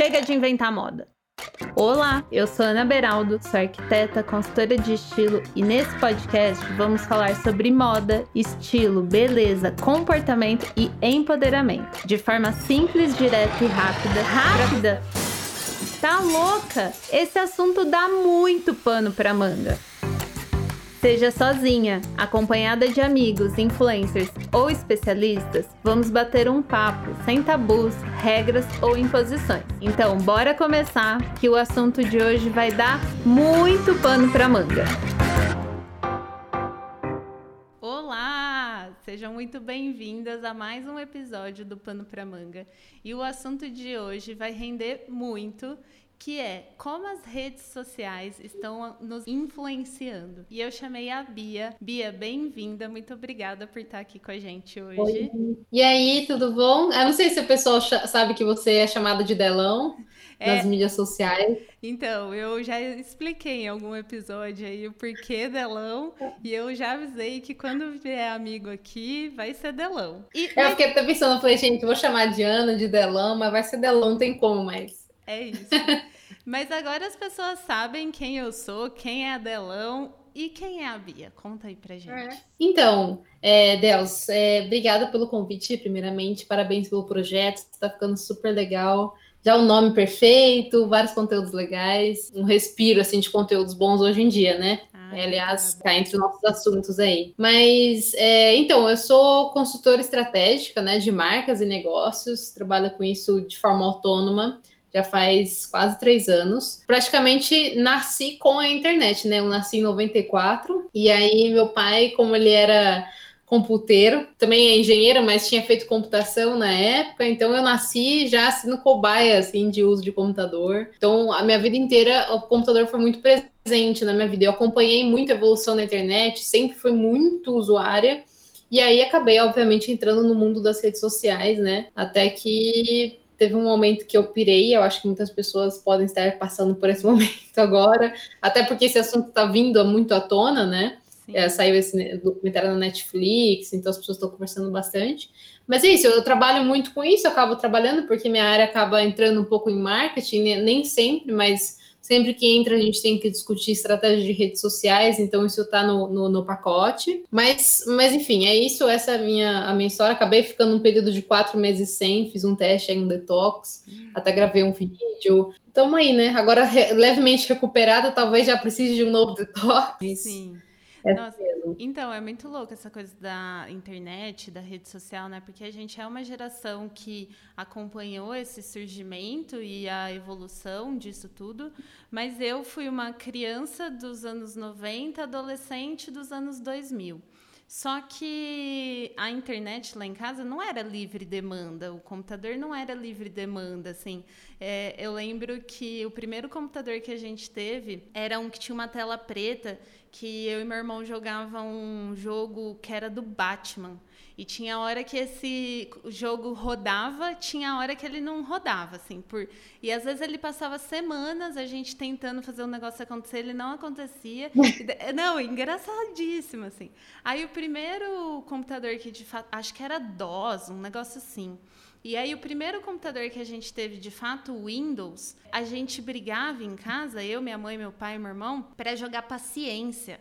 chega de inventar moda. Olá, eu sou Ana Beraldo, sou arquiteta, consultora de estilo e nesse podcast vamos falar sobre moda, estilo, beleza, comportamento e empoderamento, de forma simples, direta e rápida. Rápida? Tá louca? Esse assunto dá muito pano pra manga. Seja sozinha, acompanhada de amigos, influencers ou especialistas, vamos bater um papo sem tabus, regras ou imposições. Então, bora começar que o assunto de hoje vai dar muito pano para manga. Olá, sejam muito bem-vindas a mais um episódio do Pano para Manga. E o assunto de hoje vai render muito que é como as redes sociais estão nos influenciando. E eu chamei a Bia. Bia, bem-vinda, muito obrigada por estar aqui com a gente hoje. Oi. E aí, tudo bom? Eu não sei se o pessoal sabe que você é chamada de Delão é. nas mídias sociais. Então, eu já expliquei em algum episódio aí o porquê Delão, e eu já avisei que quando vier amigo aqui, vai ser Delão. E, eu fiquei até pensando, eu falei, gente, vou chamar de Ana de Delão, mas vai ser Delão, não tem como mais. É isso. Mas agora as pessoas sabem quem eu sou, quem é a Delão e quem é a Bia. Conta aí pra gente. É. Então, é, Dels, é, obrigada pelo convite, primeiramente. Parabéns pelo projeto, está ficando super legal. Já o um nome perfeito, vários conteúdos legais, um respiro assim de conteúdos bons hoje em dia, né? é, aliás, está entre os nossos assuntos aí. Mas, é, então, eu sou consultora estratégica, né, de marcas e negócios, trabalho com isso de forma autônoma já faz quase três anos. Praticamente nasci com a internet, né? Eu nasci em 94, e aí meu pai, como ele era computeiro, também é engenheiro, mas tinha feito computação na época, então eu nasci já sendo cobaia, assim, de uso de computador. Então, a minha vida inteira, o computador foi muito presente na minha vida. Eu acompanhei muito a evolução da internet, sempre fui muito usuária, e aí acabei, obviamente, entrando no mundo das redes sociais, né? Até que teve um momento que eu pirei, eu acho que muitas pessoas podem estar passando por esse momento agora, até porque esse assunto está vindo muito à tona, né? É, saiu esse documentário na Netflix, então as pessoas estão conversando bastante. Mas é isso, eu trabalho muito com isso, eu acabo trabalhando porque minha área acaba entrando um pouco em marketing, né? nem sempre, mas Sempre que entra, a gente tem que discutir estratégia de redes sociais, então isso está no, no, no, pacote. Mas, mas enfim, é isso. Essa é a minha, a minha história. Acabei ficando um período de quatro meses sem, fiz um teste aí, um detox, hum. até gravei um vídeo. Tamo aí, né? Agora re levemente recuperada, talvez já precise de um novo detox. Sim. É Nossa, então, é muito louco essa coisa da internet, da rede social, né? Porque a gente é uma geração que acompanhou esse surgimento e a evolução disso tudo, mas eu fui uma criança dos anos 90, adolescente dos anos 2000. Só que a internet lá em casa não era livre demanda, o computador não era livre demanda, assim. É, eu lembro que o primeiro computador que a gente teve era um que tinha uma tela preta que eu e meu irmão jogavam um jogo que era do Batman. E tinha hora que esse jogo rodava, tinha hora que ele não rodava, assim. Por... E às vezes ele passava semanas a gente tentando fazer o um negócio acontecer, ele não acontecia. não, engraçadíssimo, assim. Aí o primeiro computador que de fato, acho que era DOS, um negócio assim. E aí, o primeiro computador que a gente teve, de fato, Windows, a gente brigava em casa, eu, minha mãe, meu pai e meu irmão, para jogar paciência.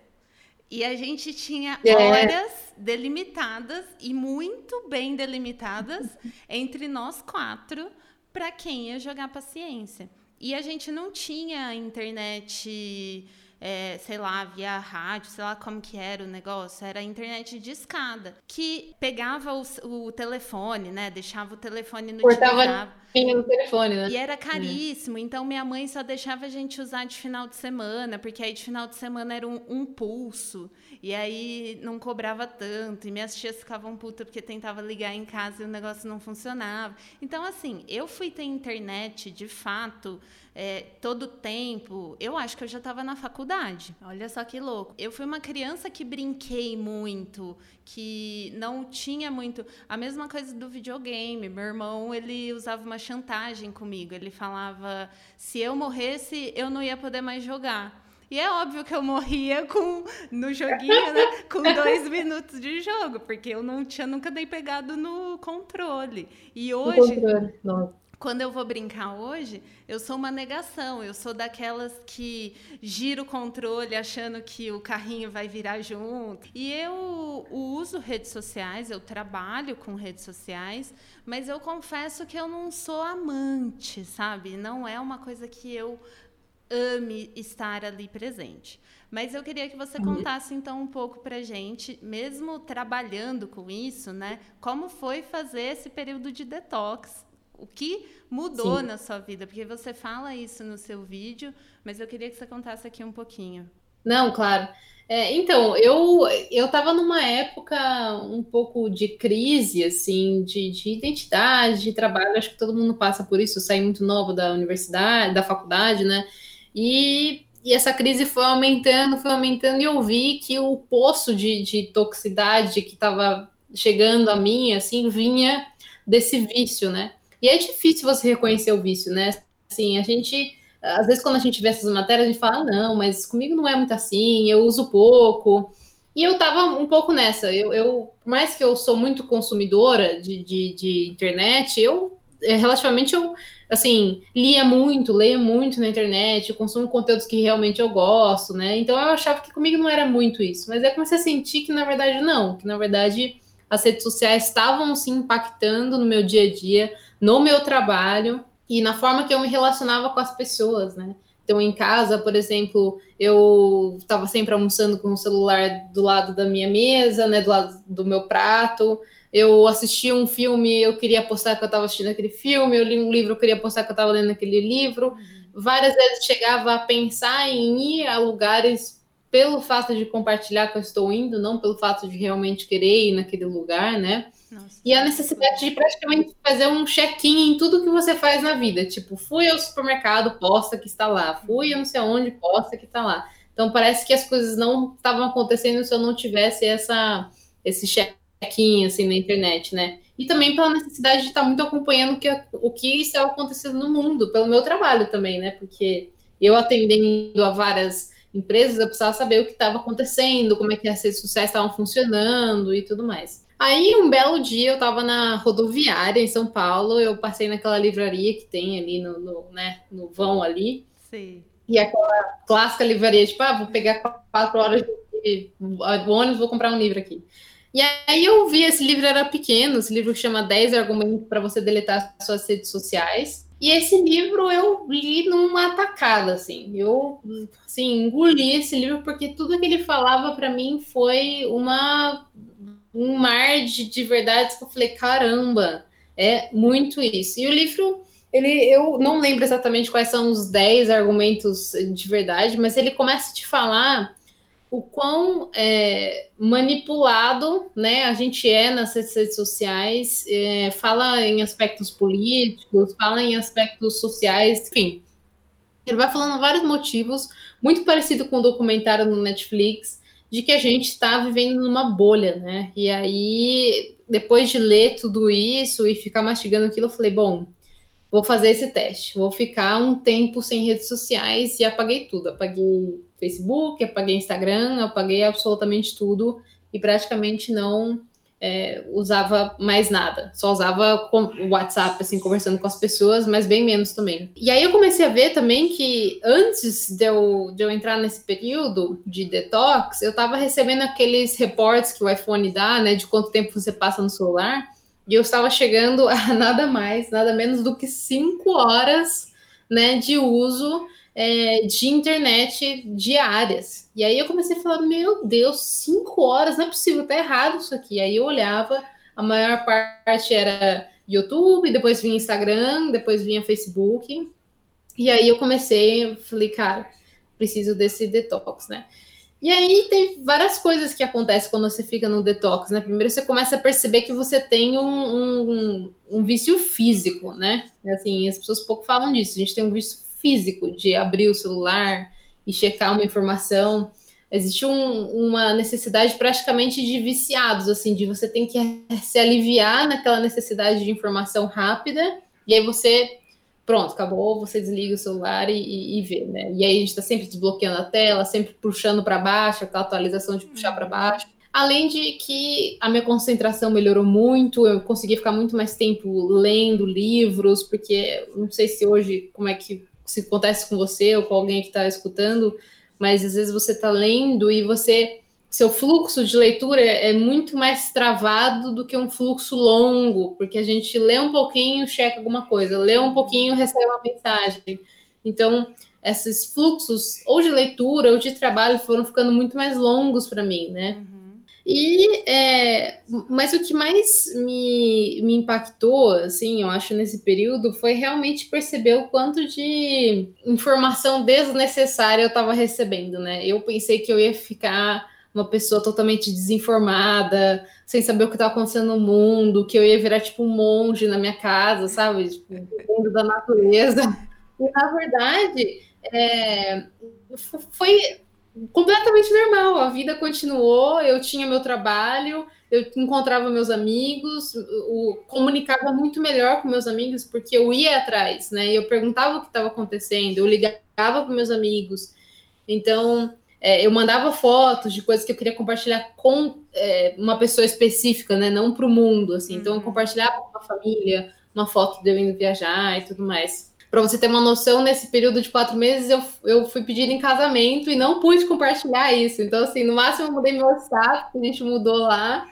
E a gente tinha é. horas delimitadas e muito bem delimitadas entre nós quatro para quem ia jogar paciência. E a gente não tinha internet é, sei lá, via rádio, sei lá como que era o negócio, era internet de escada, que pegava o, o telefone, né, deixava o telefone no Cortava no telefone, né? E era caríssimo, é. então minha mãe só deixava a gente usar de final de semana, porque aí de final de semana era um, um pulso, e aí não cobrava tanto, e minhas tias ficavam putas porque tentava ligar em casa e o negócio não funcionava. Então, assim, eu fui ter internet, de fato, é, todo tempo, eu acho que eu já estava na faculdade. Olha só que louco. Eu fui uma criança que brinquei muito, que não tinha muito. A mesma coisa do videogame. Meu irmão, ele usava uma chantagem comigo. Ele falava: se eu morresse, eu não ia poder mais jogar. E é óbvio que eu morria com no joguinho, né? Com dois minutos de jogo, porque eu não tinha nunca nem pegado no controle. E hoje. Controle. Quando eu vou brincar hoje, eu sou uma negação. Eu sou daquelas que gira o controle achando que o carrinho vai virar junto. E eu uso redes sociais, eu trabalho com redes sociais, mas eu confesso que eu não sou amante, sabe? Não é uma coisa que eu ame estar ali presente. Mas eu queria que você uhum. contasse então um pouco para gente, mesmo trabalhando com isso, né? Como foi fazer esse período de detox? O que mudou Sim. na sua vida? Porque você fala isso no seu vídeo, mas eu queria que você contasse aqui um pouquinho. Não, claro. É, então, eu eu estava numa época um pouco de crise, assim, de, de identidade, de trabalho. Acho que todo mundo passa por isso. Eu saí muito novo da universidade, da faculdade, né? E, e essa crise foi aumentando, foi aumentando, e eu vi que o poço de, de toxicidade que estava chegando a mim, assim, vinha desse vício, né? E é difícil você reconhecer o vício, né? Assim, a gente, às vezes, quando a gente vê essas matérias, a gente fala, não, mas comigo não é muito assim, eu uso pouco. E eu tava um pouco nessa. Eu, eu por mais que eu sou muito consumidora de, de, de internet, eu é, relativamente eu assim, lia muito, leio muito na internet, consumo conteúdos que realmente eu gosto, né? Então eu achava que comigo não era muito isso, mas aí comecei a sentir que na verdade não, que na verdade as redes sociais estavam se impactando no meu dia a dia, no meu trabalho e na forma que eu me relacionava com as pessoas, né? Então, em casa, por exemplo, eu estava sempre almoçando com o celular do lado da minha mesa, né, do lado do meu prato. Eu assistia um filme, eu queria postar que eu estava assistindo aquele filme. Eu li um livro, eu queria postar que eu estava lendo aquele livro. Uhum. Várias vezes chegava a pensar em ir a lugares pelo fato de compartilhar que eu estou indo, não pelo fato de realmente querer ir naquele lugar, né? Nossa, e a necessidade de praticamente fazer um check-in em tudo que você faz na vida. Tipo, fui ao supermercado, posta que está lá. Fui a não sei aonde, posta que está lá. Então parece que as coisas não estavam acontecendo se eu não tivesse essa, esse check-in assim na internet, né? E também pela necessidade de estar muito acompanhando que, o que está acontecendo no mundo, pelo meu trabalho também, né? Porque eu atendendo a várias empresas, eu precisava saber o que estava acontecendo, como é que as redes sociais estavam funcionando e tudo mais. Aí, um belo dia, eu estava na rodoviária em São Paulo, eu passei naquela livraria que tem ali no, no, né, no vão ali. Sim. E aquela clássica livraria, tipo, ah, vou pegar quatro horas de ônibus, vou comprar um livro aqui. E aí eu vi, esse livro era pequeno, esse livro que chama 10 argumentos para você deletar suas redes sociais. E esse livro eu li numa atacada, assim. Eu, assim, engoli esse livro porque tudo que ele falava para mim foi uma um mar de, de verdades que eu falei, caramba, é muito isso. E o livro, ele, eu não lembro exatamente quais são os 10 argumentos de verdade, mas ele começa a te falar o quão é, manipulado né, a gente é nas redes sociais, é, fala em aspectos políticos, fala em aspectos sociais, enfim. Ele vai falando vários motivos, muito parecido com o documentário no Netflix, de que a gente está vivendo numa bolha, né? E aí, depois de ler tudo isso e ficar mastigando aquilo, eu falei, bom, vou fazer esse teste, vou ficar um tempo sem redes sociais e apaguei tudo. Apaguei Facebook, apaguei Instagram, apaguei absolutamente tudo e praticamente não é, usava mais nada, só usava o WhatsApp, assim, conversando com as pessoas, mas bem menos também. E aí eu comecei a ver também que antes de eu, de eu entrar nesse período de detox, eu estava recebendo aqueles reportes que o iPhone dá, né, de quanto tempo você passa no celular, e eu estava chegando a nada mais, nada menos do que cinco horas, né, de uso é, de internet diárias. E aí eu comecei a falar: meu Deus, cinco horas, não é possível, tá errado isso aqui. Aí eu olhava, a maior parte era YouTube, depois vinha Instagram, depois vinha Facebook. E aí eu comecei, falei, cara, preciso desse detox, né? E aí tem várias coisas que acontecem quando você fica no detox, né? Primeiro você começa a perceber que você tem um, um, um vício físico, né? Assim, as pessoas pouco falam disso. A gente tem um vício físico de abrir o celular e checar uma informação. Existe um, uma necessidade praticamente de viciados, assim, de você tem que se aliviar naquela necessidade de informação rápida, e aí você, pronto, acabou, você desliga o celular e, e, e vê, né? E aí a gente está sempre desbloqueando a tela, sempre puxando para baixo, aquela atualização de puxar para baixo. Além de que a minha concentração melhorou muito, eu consegui ficar muito mais tempo lendo livros, porque não sei se hoje como é que se acontece com você ou com alguém que está escutando, mas às vezes você está lendo e você seu fluxo de leitura é muito mais travado do que um fluxo longo, porque a gente lê um pouquinho, checa alguma coisa, lê um pouquinho, recebe uma mensagem. Então, esses fluxos, ou de leitura ou de trabalho, foram ficando muito mais longos para mim, né? E, é, mas o que mais me, me impactou, assim, eu acho, nesse período, foi realmente perceber o quanto de informação desnecessária eu estava recebendo, né? Eu pensei que eu ia ficar uma pessoa totalmente desinformada, sem saber o que estava acontecendo no mundo, que eu ia virar tipo um monge na minha casa, sabe? Tipo, mundo da natureza. E na verdade, é, foi completamente normal. A vida continuou, eu tinha meu trabalho, eu encontrava meus amigos, o, comunicava muito melhor com meus amigos, porque eu ia atrás, né? Eu perguntava o que estava acontecendo, eu ligava para meus amigos. Então, é, eu mandava fotos de coisas que eu queria compartilhar com é, uma pessoa específica, né? Não para o mundo, assim. Então, eu uhum. compartilhava com a família uma foto de eu indo viajar e tudo mais. Para você ter uma noção, nesse período de quatro meses eu, eu fui pedir em casamento e não pude compartilhar isso. Então, assim, no máximo eu mudei meu WhatsApp, a gente mudou lá.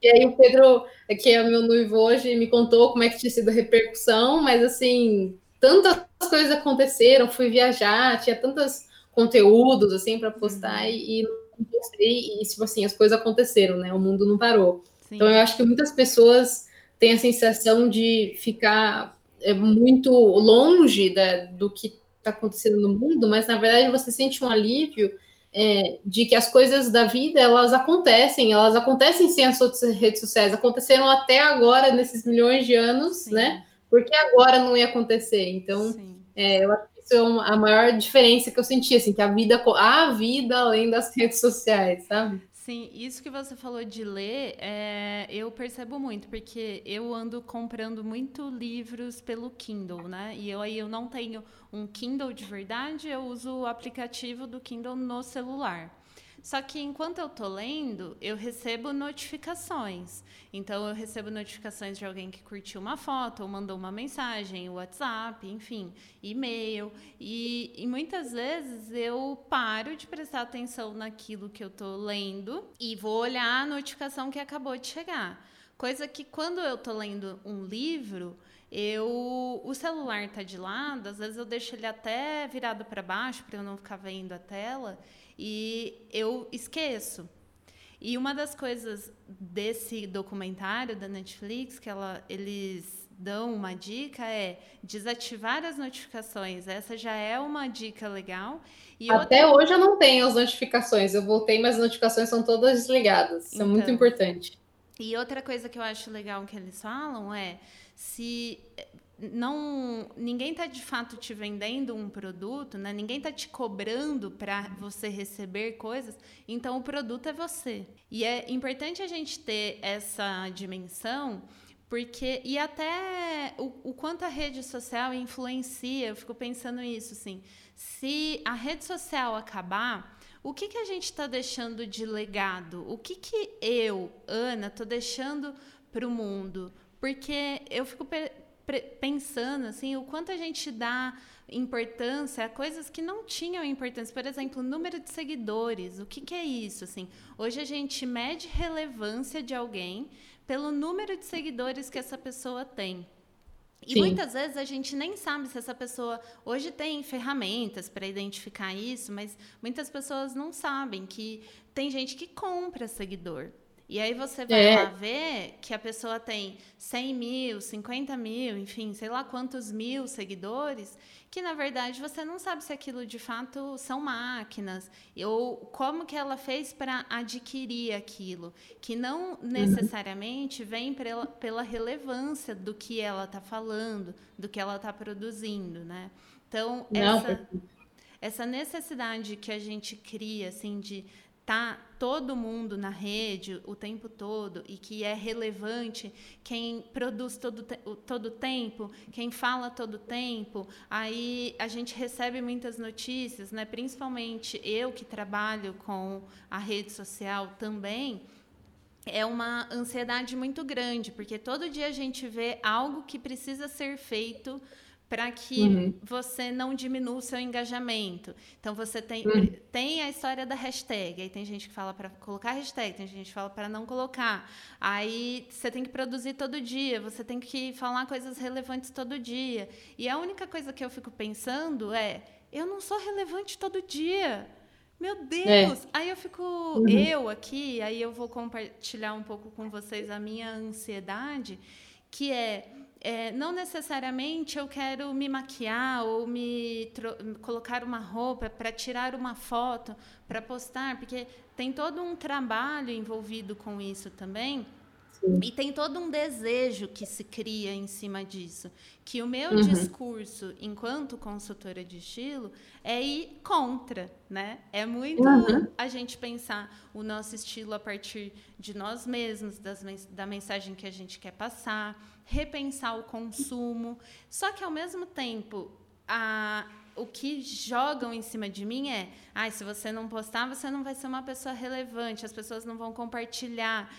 E aí o Pedro, que é meu noivo hoje, me contou como é que tinha sido a repercussão, mas assim, tantas coisas aconteceram, fui viajar, tinha tantos conteúdos assim para postar uhum. e, e não postei, e tipo assim, as coisas aconteceram, né? O mundo não parou. Sim. Então eu acho que muitas pessoas têm a sensação de ficar é muito longe da, do que está acontecendo no mundo, mas na verdade você sente um alívio é, de que as coisas da vida elas acontecem, elas acontecem sem as outras redes sociais, aconteceram até agora nesses milhões de anos, Sim. né? Porque agora não ia acontecer. Então, é, eu acho que isso é a maior diferença que eu senti, assim, que a vida, a vida além das redes sociais, sabe? Sim, isso que você falou de ler, é, eu percebo muito, porque eu ando comprando muito livros pelo Kindle, né? E eu aí eu não tenho um Kindle de verdade, eu uso o aplicativo do Kindle no celular. Só que enquanto eu estou lendo, eu recebo notificações. Então, eu recebo notificações de alguém que curtiu uma foto ou mandou uma mensagem, WhatsApp, enfim, e-mail. E, e muitas vezes eu paro de prestar atenção naquilo que eu estou lendo e vou olhar a notificação que acabou de chegar. Coisa que quando eu estou lendo um livro, eu o celular está de lado, às vezes eu deixo ele até virado para baixo para eu não ficar vendo a tela e eu esqueço. E uma das coisas desse documentário da Netflix que ela, eles dão uma dica é desativar as notificações. Essa já é uma dica legal. E Até outra... hoje eu não tenho as notificações. Eu voltei, mas as notificações são todas desligadas. Isso então, é muito importante. E outra coisa que eu acho legal que eles falam é se não ninguém está de fato te vendendo um produto, né? Ninguém está te cobrando para você receber coisas. Então o produto é você. E é importante a gente ter essa dimensão, porque e até o, o quanto a rede social influencia. Eu fico pensando isso, assim. Se a rede social acabar o que, que a gente está deixando de legado? O que, que eu, Ana, estou deixando para o mundo? Porque eu fico pensando assim o quanto a gente dá importância a coisas que não tinham importância. Por exemplo, o número de seguidores. O que, que é isso? Assim, hoje a gente mede relevância de alguém pelo número de seguidores que essa pessoa tem. E Sim. muitas vezes a gente nem sabe se essa pessoa. Hoje tem ferramentas para identificar isso, mas muitas pessoas não sabem que tem gente que compra seguidor. E aí você vai é. lá ver que a pessoa tem 100 mil, 50 mil, enfim, sei lá quantos mil seguidores, que na verdade você não sabe se aquilo de fato são máquinas, ou como que ela fez para adquirir aquilo, que não uhum. necessariamente vem pela, pela relevância do que ela está falando, do que ela está produzindo, né? Então, essa, essa necessidade que a gente cria, assim, de tá todo mundo na rede o tempo todo e que é relevante, quem produz todo todo tempo, quem fala todo tempo, aí a gente recebe muitas notícias, né? Principalmente eu que trabalho com a rede social também, é uma ansiedade muito grande, porque todo dia a gente vê algo que precisa ser feito para que uhum. você não diminua o seu engajamento. Então você tem, uhum. tem a história da hashtag, aí tem gente que fala para colocar hashtag, tem gente que fala para não colocar. Aí você tem que produzir todo dia, você tem que falar coisas relevantes todo dia. E a única coisa que eu fico pensando é, eu não sou relevante todo dia. Meu é. Deus! É. Aí eu fico, uhum. eu aqui, aí eu vou compartilhar um pouco com vocês a minha ansiedade, que é é, não necessariamente eu quero me maquiar ou me colocar uma roupa para tirar uma foto para postar, porque tem todo um trabalho envolvido com isso também. Sim. E tem todo um desejo que se cria em cima disso. Que o meu uhum. discurso, enquanto consultora de estilo, é ir contra, né? É muito uhum. a gente pensar o nosso estilo a partir de nós mesmos, das, da mensagem que a gente quer passar, repensar o consumo. Só que, ao mesmo tempo, a, o que jogam em cima de mim é: ah, se você não postar, você não vai ser uma pessoa relevante, as pessoas não vão compartilhar,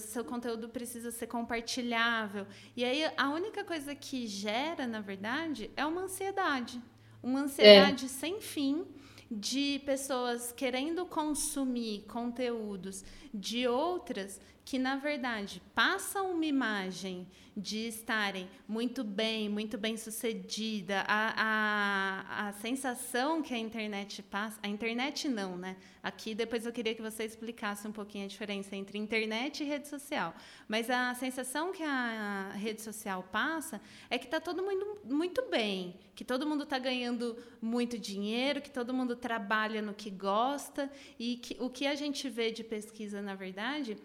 seu conteúdo precisa ser compartilhável. E aí, a única coisa que gera, na verdade, é uma ansiedade. Uma ansiedade é. sem fim de pessoas querendo consumir conteúdos de outras que, na verdade, passam uma imagem de estarem muito bem, muito bem sucedida, a, a, a sensação que a internet passa, a internet não, né? Aqui depois eu queria que você explicasse um pouquinho a diferença entre internet e rede social. Mas a sensação que a rede social passa é que está todo mundo muito bem, que todo mundo está ganhando muito dinheiro, que todo mundo trabalha no que gosta e que o que a gente vê de pesquisa, na verdade,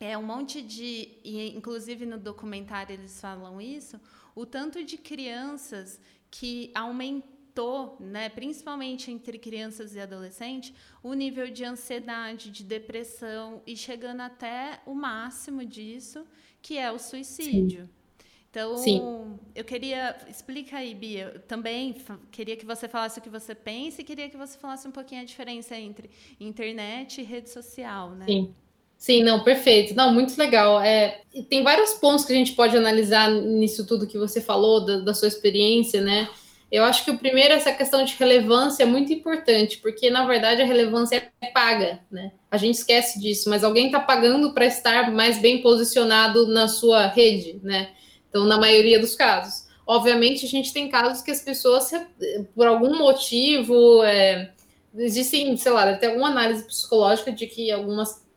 é um monte de, e inclusive no documentário eles falam isso, o tanto de crianças que aumentou, né, principalmente entre crianças e adolescentes, o nível de ansiedade, de depressão e chegando até o máximo disso, que é o suicídio. Sim. Então, Sim. eu queria. Explica aí, Bia. Eu também queria que você falasse o que você pensa e queria que você falasse um pouquinho a diferença entre internet e rede social, né? Sim. Sim, não, perfeito. Não, muito legal. É, tem vários pontos que a gente pode analisar nisso tudo que você falou, da, da sua experiência, né? Eu acho que o primeiro, essa questão de relevância é muito importante, porque na verdade a relevância é paga, né? A gente esquece disso, mas alguém está pagando para estar mais bem posicionado na sua rede, né? Então, na maioria dos casos. Obviamente, a gente tem casos que as pessoas, por algum motivo, é, existem, sei lá, até alguma análise psicológica de que algumas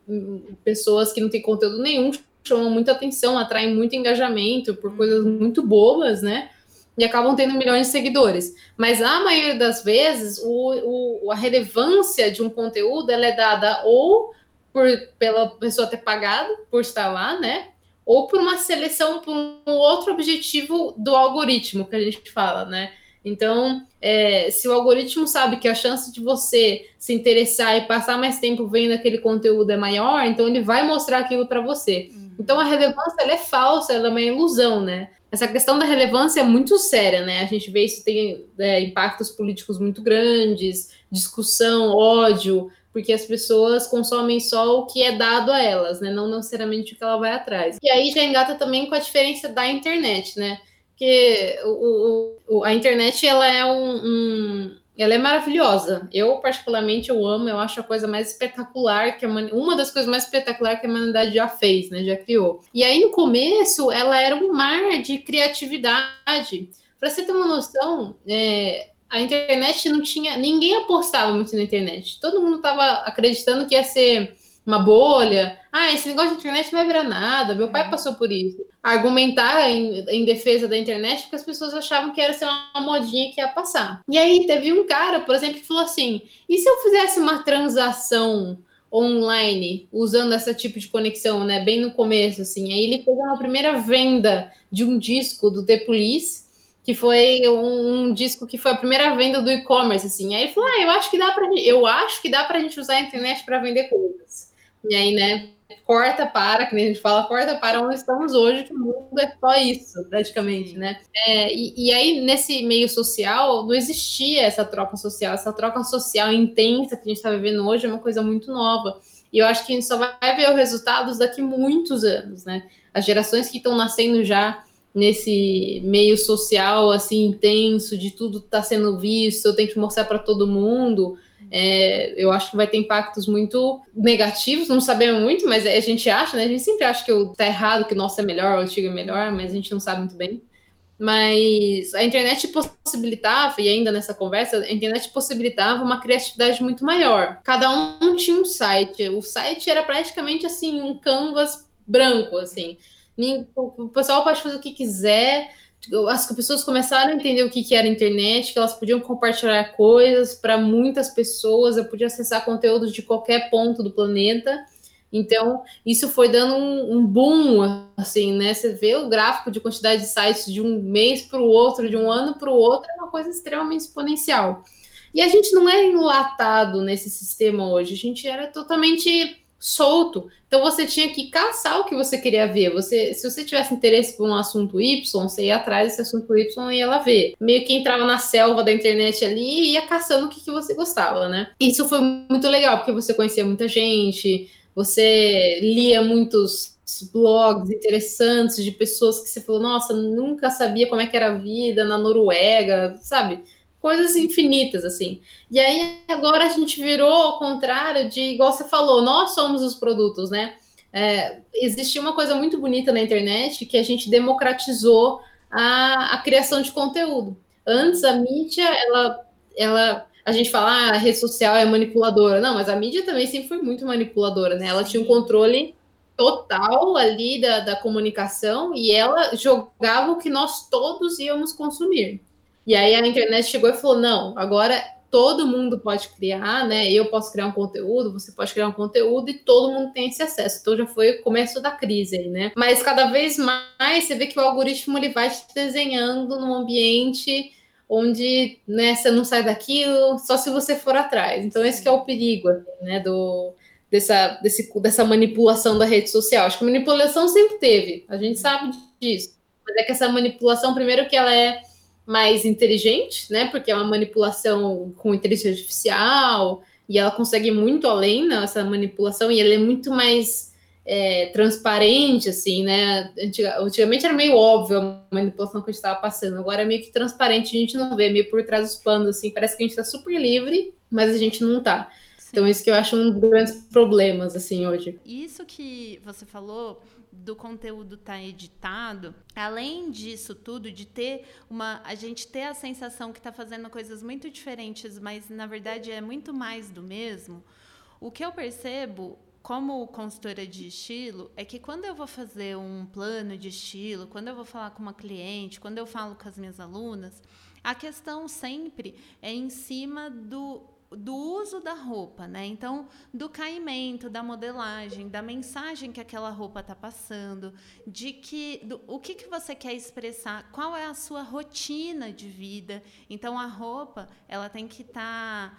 pessoas que não têm conteúdo nenhum chamam muita atenção, atraem muito engajamento por coisas muito bobas, né? E acabam tendo milhões de seguidores. Mas a maioria das vezes, o, o, a relevância de um conteúdo ela é dada ou por, pela pessoa ter pagado por estar lá, né? Ou por uma seleção, por um outro objetivo do algoritmo que a gente fala, né? Então, é, se o algoritmo sabe que a chance de você se interessar e passar mais tempo vendo aquele conteúdo é maior, então ele vai mostrar aquilo para você. Uhum. Então, a relevância é falsa, ela é uma ilusão, né? Essa questão da relevância é muito séria, né? A gente vê isso tem é, impactos políticos muito grandes, discussão, ódio, porque as pessoas consomem só o que é dado a elas, né? Não necessariamente o que ela vai atrás. E aí já engata também com a diferença da internet, né? Porque o, o, a internet ela é um, um, ela é maravilhosa. Eu particularmente eu amo, eu acho a coisa mais espetacular que a, uma das coisas mais espetaculares que a humanidade já fez, né? Já criou. E aí no começo ela era um mar de criatividade. Para você ter uma noção, é, a internet não tinha, ninguém apostava muito na internet. Todo mundo estava acreditando que ia ser uma bolha. Ah, esse negócio de internet não vai virar nada. Meu pai passou por isso. Argumentar em, em, defesa da internet porque as pessoas achavam que era ser uma modinha que ia passar. E aí teve um cara, por exemplo, que falou assim: e se eu fizesse uma transação online usando esse tipo de conexão, né? Bem no começo, assim. Aí ele fez uma primeira venda de um disco do The Police que foi um, um, disco que foi a primeira venda do e-commerce, assim. Aí ele falou: ah, eu acho que dá para eu acho que dá pra gente usar a internet para vender coisas. E aí, né, corta para, que a gente fala, corta para onde estamos hoje, que o mundo é só isso, praticamente, né? É, e, e, aí, nesse meio social, não existia essa troca social, essa troca social intensa que a gente está vivendo hoje é uma coisa muito nova. E eu acho que a gente só vai ver os resultados daqui muitos anos, né? As gerações que estão nascendo já nesse meio social assim intenso, de tudo está sendo visto, eu tenho que mostrar para todo mundo. É, eu acho que vai ter impactos muito negativos, não sabemos muito, mas a gente acha, né? A gente sempre acha que o tá errado, que o nosso é melhor, o antigo é melhor, mas a gente não sabe muito bem. Mas a internet possibilitava, e ainda nessa conversa, a internet possibilitava uma criatividade muito maior. Cada um tinha um site. O site era praticamente assim, um canvas branco, assim. O pessoal pode fazer o que quiser. As pessoas começaram a entender o que, que era internet, que elas podiam compartilhar coisas para muitas pessoas, eu podia acessar conteúdos de qualquer ponto do planeta. Então, isso foi dando um, um, boom, assim, né? Você vê o gráfico de quantidade de sites de um mês para o outro, de um ano para o outro, é uma coisa extremamente exponencial. E a gente não é enlatado nesse sistema hoje, a gente era totalmente solto. Então você tinha que caçar o que você queria ver. Você, se você tivesse interesse por um assunto Y, você ia atrás desse assunto Y e ia lá ver. Meio que entrava na selva da internet ali e ia caçando o que, que você gostava, né? Isso foi muito legal, porque você conhecia muita gente, você lia muitos blogs interessantes de pessoas que você falou, nossa, nunca sabia como é que era a vida na Noruega, sabe? Coisas infinitas, assim. E aí agora a gente virou ao contrário de, igual você falou, nós somos os produtos, né? É, existia uma coisa muito bonita na internet que a gente democratizou a, a criação de conteúdo. Antes a mídia, ela, ela a gente fala, ah, a rede social é manipuladora. Não, mas a mídia também sempre foi muito manipuladora, né? Ela tinha um controle total ali da, da comunicação e ela jogava o que nós todos íamos consumir. E aí a internet chegou e falou: não, agora todo mundo pode criar, né? Eu posso criar um conteúdo, você pode criar um conteúdo e todo mundo tem esse acesso. Então já foi o começo da crise aí, né? Mas cada vez mais você vê que o algoritmo ele vai te desenhando num ambiente onde né, você não sai daquilo só se você for atrás. Então esse é o perigo, né? Do dessa, desse, dessa manipulação da rede social. Acho que manipulação sempre teve, a gente sabe disso. Mas é que essa manipulação, primeiro que ela é mais inteligente, né? Porque é uma manipulação com inteligência artificial e ela consegue muito além nessa manipulação e ela é muito mais é, transparente, assim, né? Antigamente era meio óbvio a manipulação que a gente estava passando, agora é meio que transparente, a gente não vê, meio por trás dos panos, assim, parece que a gente está super livre, mas a gente não está. Então, isso que eu acho um dos grandes problemas, assim, hoje. Isso que você falou do conteúdo estar tá editado, além disso tudo, de ter uma. A gente ter a sensação que está fazendo coisas muito diferentes, mas na verdade é muito mais do mesmo. O que eu percebo como consultora de estilo é que quando eu vou fazer um plano de estilo, quando eu vou falar com uma cliente, quando eu falo com as minhas alunas, a questão sempre é em cima do do uso da roupa, né? Então, do caimento, da modelagem, da mensagem que aquela roupa está passando, de que do, o que, que você quer expressar, qual é a sua rotina de vida. Então, a roupa ela tem que estar tá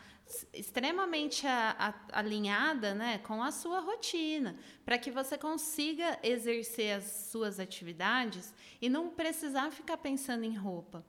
extremamente a, a, alinhada né, com a sua rotina, para que você consiga exercer as suas atividades e não precisar ficar pensando em roupa.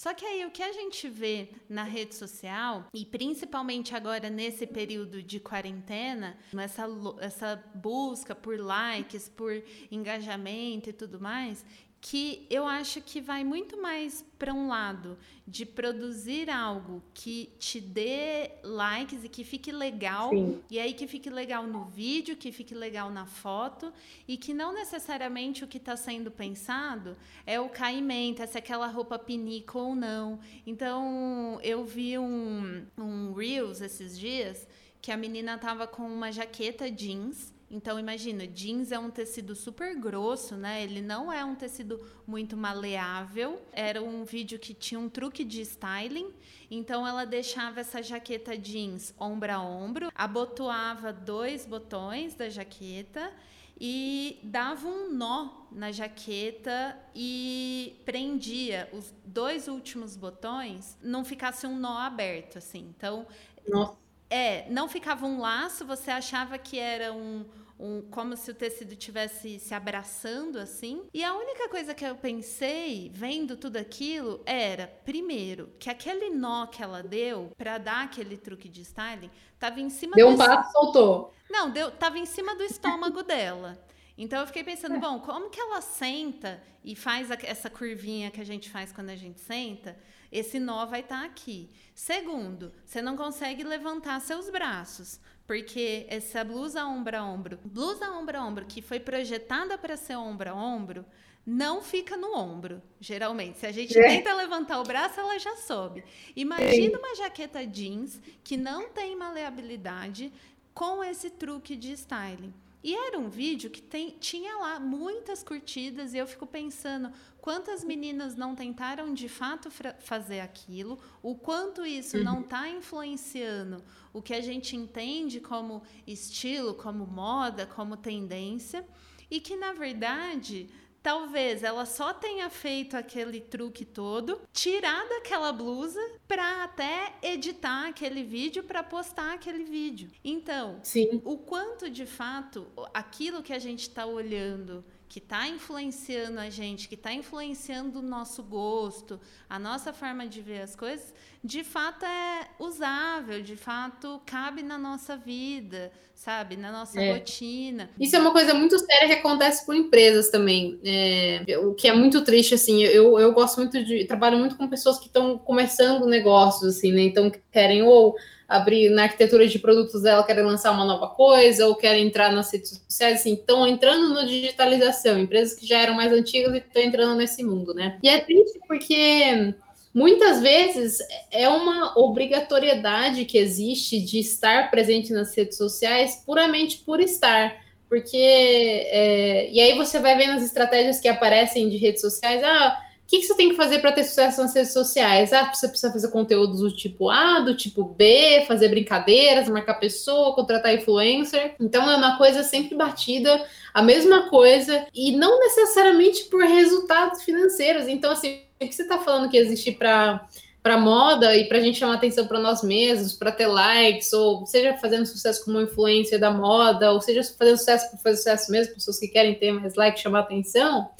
Só que aí o que a gente vê na rede social, e principalmente agora nesse período de quarentena, essa, essa busca por likes, por engajamento e tudo mais, que eu acho que vai muito mais para um lado de produzir algo que te dê likes e que fique legal, Sim. e aí que fique legal no vídeo, que fique legal na foto, e que não necessariamente o que está sendo pensado é o caimento, é se aquela roupa pinica ou não. Então, eu vi um, um Reels esses dias que a menina tava com uma jaqueta jeans então imagina, jeans é um tecido super grosso, né? Ele não é um tecido muito maleável. Era um vídeo que tinha um truque de styling. Então ela deixava essa jaqueta jeans ombro a ombro, abotoava dois botões da jaqueta e dava um nó na jaqueta e prendia os dois últimos botões, não ficasse um nó aberto, assim. Então, Nossa. É, não ficava um laço, você achava que era um, um, como se o tecido tivesse se abraçando assim. E a única coisa que eu pensei, vendo tudo aquilo, era, primeiro, que aquele nó que ela deu para dar aquele truque de styling tava em cima Deu um passo, soltou. Não, deu, tava em cima do estômago dela. Então eu fiquei pensando, bom, como que ela senta e faz essa curvinha que a gente faz quando a gente senta? Esse nó vai estar tá aqui. Segundo, você não consegue levantar seus braços porque essa blusa ombro a ombro, blusa ombro a ombro que foi projetada para ser ombro a ombro, não fica no ombro, geralmente. Se a gente é. tenta levantar o braço, ela já sobe. Imagina uma jaqueta jeans que não tem maleabilidade com esse truque de styling. E era um vídeo que tem, tinha lá muitas curtidas, e eu fico pensando quantas meninas não tentaram de fato fazer aquilo, o quanto isso uhum. não está influenciando o que a gente entende como estilo, como moda, como tendência, e que, na verdade, talvez ela só tenha feito aquele truque todo, tirado aquela blusa para até editar aquele vídeo para postar aquele vídeo. Então, Sim. o quanto de fato aquilo que a gente está olhando que está influenciando a gente, que está influenciando o nosso gosto, a nossa forma de ver as coisas, de fato é usável, de fato cabe na nossa vida, sabe, na nossa é. rotina. Isso é uma coisa muito séria que acontece com empresas também, é, o que é muito triste, assim, eu, eu gosto muito de, trabalho muito com pessoas que estão começando negócios, assim, né, então querem ou abrir na arquitetura de produtos dela, querem lançar uma nova coisa, ou querem entrar nas redes sociais, assim, estão entrando na digitalização, empresas que já eram mais antigas e estão entrando nesse mundo, né? E é triste porque muitas vezes é uma obrigatoriedade que existe de estar presente nas redes sociais puramente por estar. Porque, é, e aí você vai vendo as estratégias que aparecem de redes sociais, ah, que, que você tem que fazer para ter sucesso nas redes sociais? Ah, você precisa fazer conteúdos do tipo A, do tipo B, fazer brincadeiras, marcar pessoa, contratar influencer. Então é uma coisa sempre batida, a mesma coisa, e não necessariamente por resultados financeiros. Então, assim, o que você está falando que existe para para moda e para a gente chamar atenção para nós mesmos, para ter likes, ou seja fazendo sucesso como influência da moda, ou seja fazendo sucesso por fazer sucesso mesmo, pessoas que querem ter mais likes, chamar atenção,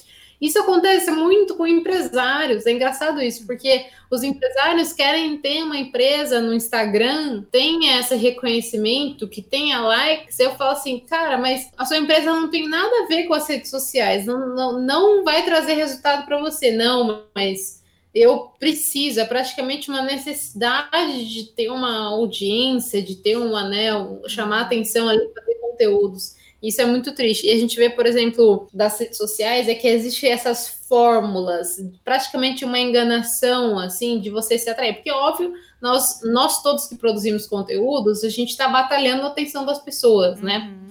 isso acontece muito com empresários. É engraçado isso, porque os empresários querem ter uma empresa no Instagram, tenha esse reconhecimento, que tenha likes. Eu falo assim, cara, mas a sua empresa não tem nada a ver com as redes sociais, não, não, não vai trazer resultado para você, não, mas eu preciso, é praticamente uma necessidade de ter uma audiência, de ter um anel, chamar atenção ali para ter conteúdos. Isso é muito triste. E a gente vê, por exemplo, das redes sociais, é que existem essas fórmulas, praticamente uma enganação, assim, de você se atrair. Porque, óbvio, nós, nós todos que produzimos conteúdos, a gente está batalhando a atenção das pessoas, né? uhum. né?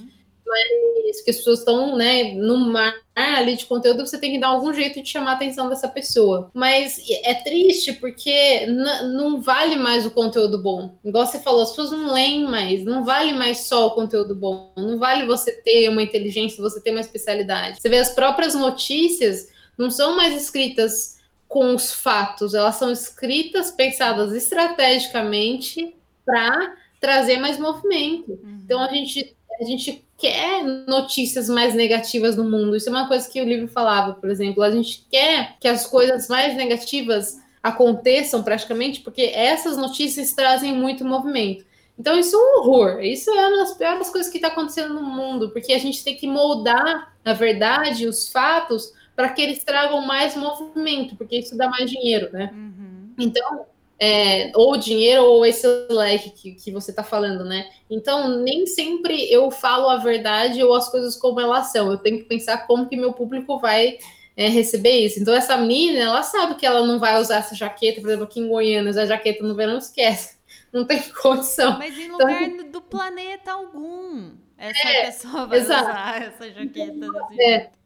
Mas que as pessoas estão, né, no mar ali de conteúdo, você tem que dar algum jeito de chamar a atenção dessa pessoa. Mas é triste porque não vale mais o conteúdo bom. Igual você falou, as pessoas não leem mais, não vale mais só o conteúdo bom. Não vale você ter uma inteligência, você ter uma especialidade. Você vê as próprias notícias não são mais escritas com os fatos, elas são escritas, pensadas estrategicamente para trazer mais movimento. Uhum. Então a gente a gente quer notícias mais negativas no mundo. Isso é uma coisa que o livro falava, por exemplo. A gente quer que as coisas mais negativas aconteçam praticamente, porque essas notícias trazem muito movimento. Então, isso é um horror. Isso é uma das piores coisas que está acontecendo no mundo, porque a gente tem que moldar, na verdade, os fatos para que eles tragam mais movimento, porque isso dá mais dinheiro, né? Uhum. Então, é, ou dinheiro ou esse leque que, que você está falando, né? Então, nem sempre eu falo a verdade ou as coisas como elas são. Eu tenho que pensar como que meu público vai é, receber isso. Então, essa menina, ela sabe que ela não vai usar essa jaqueta, por exemplo, aqui em Goiânia, a jaqueta no verão, esquece. Não tem condição. Mas em então, lugar então, do planeta algum, essa é, pessoa vai exato. usar essa jaqueta. É.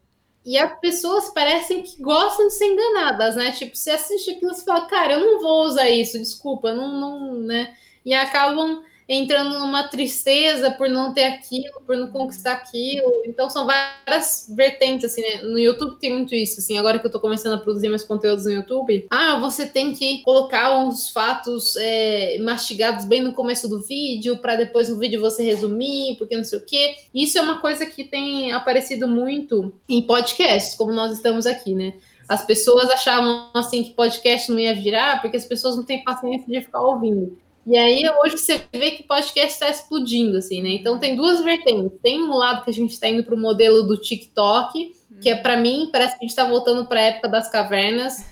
E as pessoas parecem que gostam de ser enganadas, né? Tipo, você assiste aquilo e fala, cara, eu não vou usar isso, desculpa, não, não, né? E acabam entrando numa tristeza por não ter aquilo, por não conquistar aquilo. Então são várias vertentes assim, né? No YouTube tem muito isso, assim, agora que eu tô começando a produzir meus conteúdos no YouTube, ah, você tem que colocar uns fatos é, mastigados bem no começo do vídeo para depois no vídeo você resumir, porque não sei o quê. Isso é uma coisa que tem aparecido muito em podcasts, como nós estamos aqui, né? As pessoas achavam assim que podcast não ia virar porque as pessoas não têm paciência de ficar ouvindo. E aí, hoje você vê que podcast está explodindo, assim, né? Então, tem duas vertentes. Tem um lado que a gente está indo para o modelo do TikTok, que é, para mim, parece que a gente está voltando para a época das cavernas,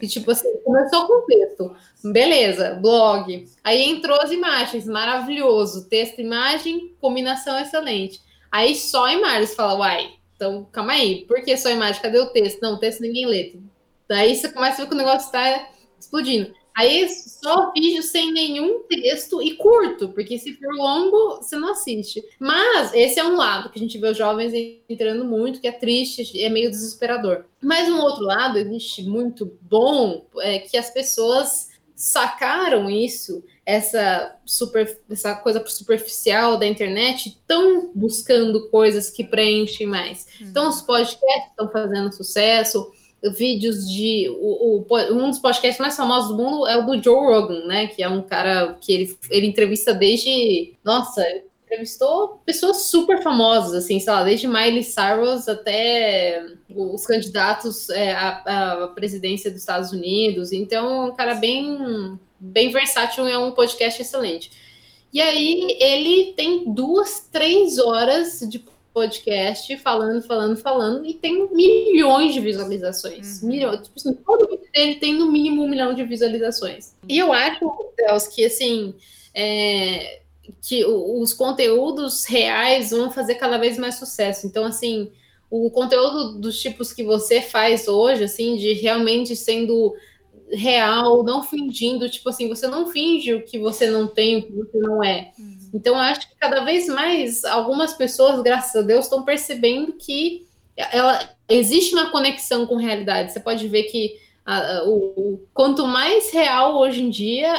que, tipo assim, começou com texto. Beleza, blog. Aí entrou as imagens, maravilhoso. Texto, imagem, combinação excelente. Aí só imagens, fala, uai, então, calma aí, por que só imagem? Cadê o texto? Não, o texto ninguém lê. Daí você começa a ver que o negócio está explodindo. Aí só vídeo sem nenhum texto e curto, porque se for longo, você não assiste. Mas esse é um lado que a gente vê os jovens entrando muito, que é triste, é meio desesperador. Mas um outro lado, existe muito bom, é que as pessoas sacaram isso, essa, super, essa coisa superficial da internet, estão buscando coisas que preenchem mais. Então, os podcasts estão fazendo sucesso, vídeos de. O, o, um dos podcasts mais famosos do mundo é o do Joe Rogan, né? Que é um cara que ele, ele entrevista desde. Nossa, entrevistou pessoas super famosas, assim, sei lá, desde Miley Cyrus até os candidatos é, à, à, presidência dos Estados Unidos. Então, um cara bem, bem versátil, é um podcast excelente. E aí ele tem duas, três horas de podcast falando, falando, falando, e tem milhões de visualizações. Uhum. Milhões. Tipo assim, todo vídeo dele tem no mínimo um milhão de visualizações. E eu acho, Deus, que assim. É, que os conteúdos reais vão fazer cada vez mais sucesso. Então, assim, o conteúdo dos tipos que você faz hoje, assim, de realmente sendo real, não fingindo, tipo assim, você não finge o que você não tem, o que você não é. Uhum. Então, eu acho que cada vez mais algumas pessoas, graças a Deus, estão percebendo que ela existe uma conexão com a realidade. Você pode ver que a, o, o, quanto mais real hoje em dia,